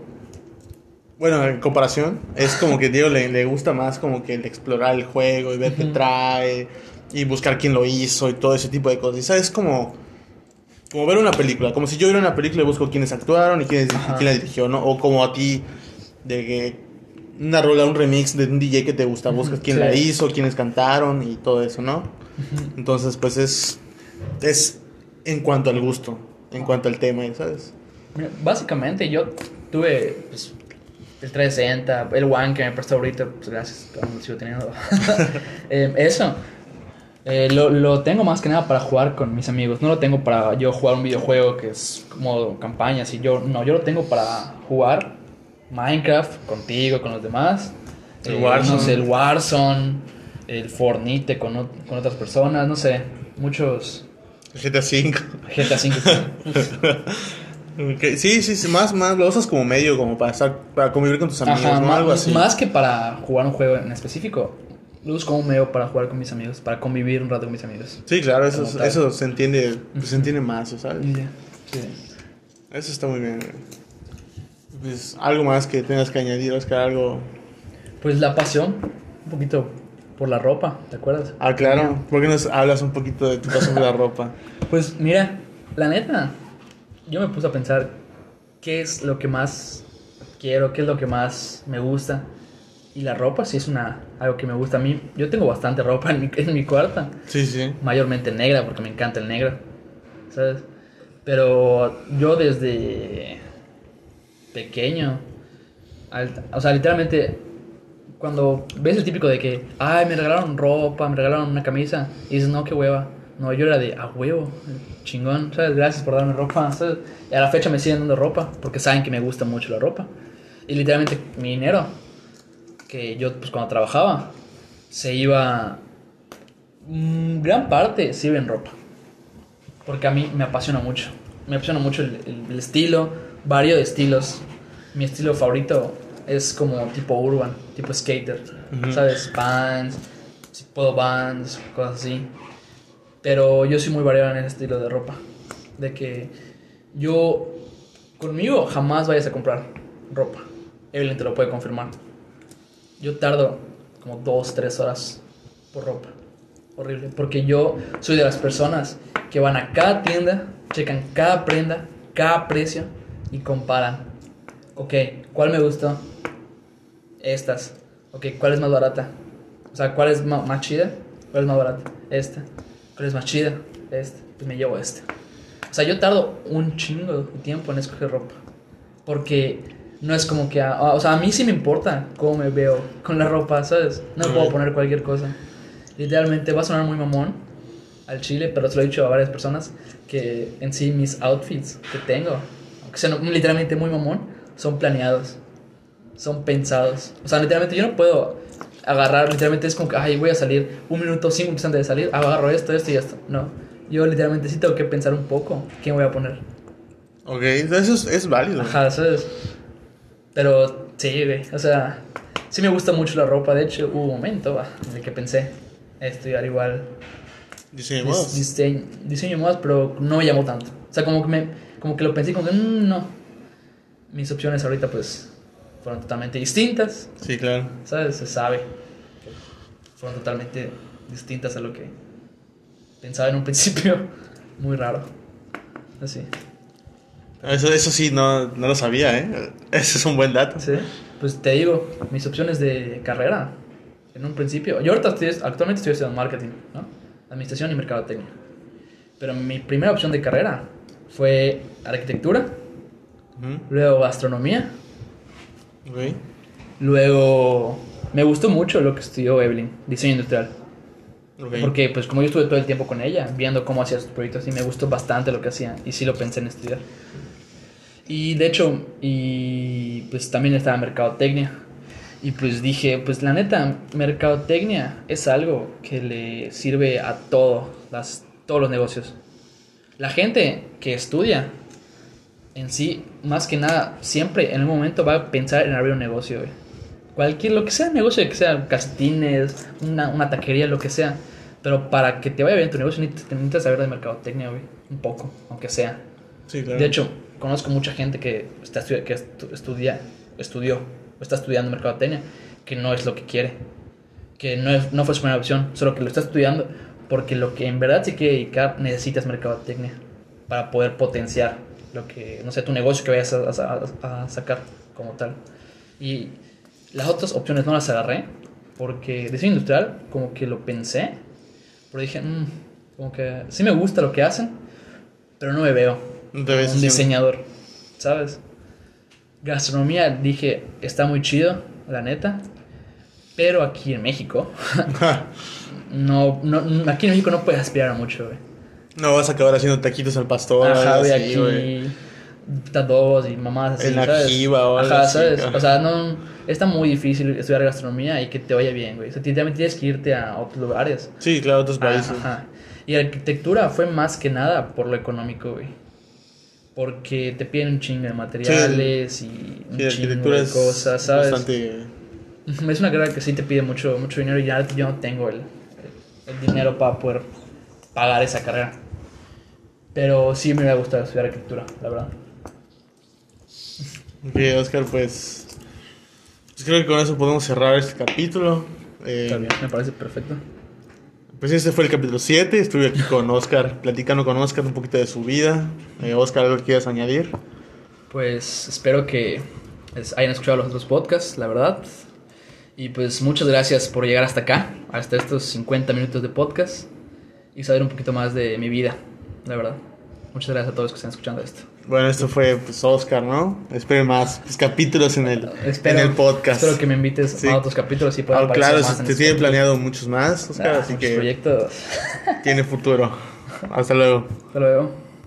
Bueno, en comparación, es como que Diego le, le gusta más como que el explorar el juego y ver qué trae y buscar quién lo hizo y todo ese tipo de cosas. Y sabes, como, como ver una película, como si yo viera una película y busco quiénes actuaron y quién, quién la dirigió, ¿no? O como a ti, de que una rola, un remix de un DJ que te gusta, buscas quién sí. la hizo, quiénes cantaron y todo eso, ¿no? Entonces, pues es, es en cuanto al gusto, en cuanto al tema, ¿sabes? Mira, Básicamente yo tuve pues, el 360, el One que me prestó ahorita, pues gracias, aún lo sigo teniendo. Eh, eso. Eh, lo, lo tengo más que nada para jugar con mis amigos. No lo tengo para yo jugar un videojuego que es como campañas y yo no, yo lo tengo para jugar Minecraft contigo, con los demás. El Eh, Warzone. No sé, el Warzone, el Fornite con, con otras personas, no sé, muchos GTA V. GTA 5. Ok, Sí, sí, sí, más, más, lo usas como medio, como para estar, para convivir con tus amigos, Ajá, ¿no? más, Algo así. más que para jugar un juego en específico. lo uso como medio para jugar con mis amigos, para convivir un rato con mis amigos. Sí, claro, eso, tal. eso se entiende, pues, se entiende más, ¿sabes? Sí. Eso está muy bien. Pues, algo más que tengas que añadir, Oscar, algo... Pues la pasión, un poquito por la ropa, ¿te acuerdas? Ah, claro. ¿Por qué nos hablas un poquito de tu pasión por la ropa? Pues mira, la neta, yo me puse a pensar qué es lo que más quiero, qué es lo que más me gusta. Y la ropa sí es una, algo que me gusta a mí. Yo tengo bastante ropa en mi, en mi cuarto, Sí, sí. mayormente negra porque me encanta el negro, ¿sabes? Pero yo desde pequeño, al- o sea, literalmente, cuando ves el típico de que, ay, me regalaron ropa, me regalaron una camisa, y dices, no, qué hueva. No, yo era de, a huevo, chingón, ¿sabes? Gracias por darme ropa, ¿sabes? Y a la fecha me siguen dando ropa, porque saben que me gusta mucho la ropa. Y literalmente mi dinero, que yo, pues cuando trabajaba, se iba, mm, gran parte se iba en ropa. Porque a mí me apasiona mucho. Me apasiona mucho el, el- el estilo, varios estilos. Mi estilo favorito es como tipo urban, tipo skater. ¿Sabes? Pants, si puedo bands, cosas así. Pero yo soy muy variado en ese estilo de ropa. De que yo, conmigo jamás vayas a comprar ropa. Evelyn te lo puede confirmar. Yo tardo como dos, tres horas por ropa. Horrible. Porque yo soy de las personas que van a cada tienda, checan cada prenda, cada precio y comparan. Ok, ¿cuál me gustó? Estas. Ok, ¿cuál es más barata? O sea, ¿cuál es más chida? ¿Cuál es más barata? Esta. ¿Cuál es más chida? Esta. Pues me llevo esta. O sea, yo tardo un chingo de tiempo en escoger ropa. Porque no es como que... a- o sea, a mí sí me importa cómo me veo con la ropa, ¿sabes? No me puedo poner cualquier cosa. Literalmente va a sonar muy mamón al chile, pero se lo he dicho a varias personas que en sí mis outfits que tengo, aunque sean literalmente muy mamón, son planeados, son pensados. O sea, literalmente yo no puedo agarrar, literalmente es como que, ay, voy a salir un minuto, cinco minutos antes de salir, agarro esto, esto y esto. No, yo literalmente sí tengo que pensar un poco me voy a poner. Ok, eso es, es válido. Ajá, ¿sabes? Pero sí, güey, o sea, sí me gusta mucho la ropa. De hecho, hubo un momento va, en el que pensé estudiar igual Diseño modas. diseño, diseño modas, pero no me llamó tanto. O sea, como que, me, como que lo pensé, como que mm, no. Mis opciones ahorita, pues, fueron totalmente distintas, Sí, claro. ¿sabes? Se sabe que fueron totalmente distintas a lo que pensaba en un principio. Muy raro. Así. Eso, eso sí, no, no lo sabía, ¿eh? Ese es un buen dato. Sí. Pues te digo, mis opciones de carrera, en un principio. Yo ahorita estoy, actualmente estoy estudiando marketing, ¿no? Administración y mercadotecnia. Pero mi primera opción de carrera fue arquitectura, Ujú, luego gastronomía, luego me gustó mucho lo que estudió Evelyn, diseño industrial. Porque pues como yo estuve todo el tiempo con ella, viendo cómo hacía sus proyectos y me gustó bastante lo que hacía y sí lo pensé en estudiar. Y de hecho, y pues también estaba mercadotecnia. Y pues dije, pues la neta, mercadotecnia es algo que le sirve a todo, las, todos los negocios. La gente que estudia en sí, más que nada, siempre en un momento va a pensar en abrir un negocio, güey. Cualquier, lo que sea negocio, que sea calcetines, una, una taquería, lo que sea. Pero para que te vaya bien tu negocio, necesitas, saber de mercadotecnia, güey. Un poco, aunque sea. Sí, claro. De hecho, conozco mucha gente que, está que estu- estudia, estudió o está estudiando mercadotecnia que no es lo que quiere. Que no, es, no fue su primera opción, solo que lo está estudiando porque lo que en verdad se quiere dedicar necesitas mercadotecnia para poder potenciar lo que, no sé, tu negocio que vayas a, a- a sacar como tal. Y las otras opciones no las agarré porque diseño industrial como que lo pensé, pero dije, "Mm, como que sí me gusta lo que hacen, pero no me veo No te ves un diseñador, ¿sabes? Gastronomía, dije, está muy chido, la neta. Pero aquí en México, no, no, aquí en México no puedes aspirar a mucho, güey. No vas a acabar haciendo taquitos al pastor. Ajá, güey, así, güey. aquí tadogos y mamás así, En la ¿sabes? jiba o algo Ajá, ¿sabes? ajá. O sea, no, está muy difícil estudiar gastronomía y que te vaya bien, güey. O sea, literalmente tienes que irte a otros lugares. Sí, claro, otros países. Ajá. Y arquitectura fue más que nada por lo económico, güey. Porque te piden un chingo de materiales y un Sí, chingo de cosas, ¿sabes? bastante Es una carrera que sí te pide mucho, mucho dinero y ya yo no tengo el, el dinero para poder pagar esa carrera. Pero sí me hubiera gustado estudiar arquitectura, la verdad. Ok, Oscar, pues, pues creo que con eso podemos cerrar este capítulo. Eh, Está bien, me parece perfecto. Pues este fue el capítulo 7. Estuve aquí con Oscar, platicando con Oscar un poquito de su vida. Eh, Oscar, ¿algo que quieras añadir? Pues espero que es- hayan escuchado los otros podcasts, la verdad. Y pues muchas gracias por llegar hasta acá, hasta estos 50 minutos de podcast y saber un poquito más de mi vida, la verdad. Muchas gracias a todos los que están escuchando esto. Bueno, esto fue pues, Oscar, ¿no? Espero más pues, capítulos en el, Espero, en el podcast. Espero que me invites Sí. a otros capítulos y puedan Ah, aparecer claro, más te este tiene planeado muchos más, Oscar, Ah, así que proyectos. tiene futuro. Hasta luego. Hasta luego.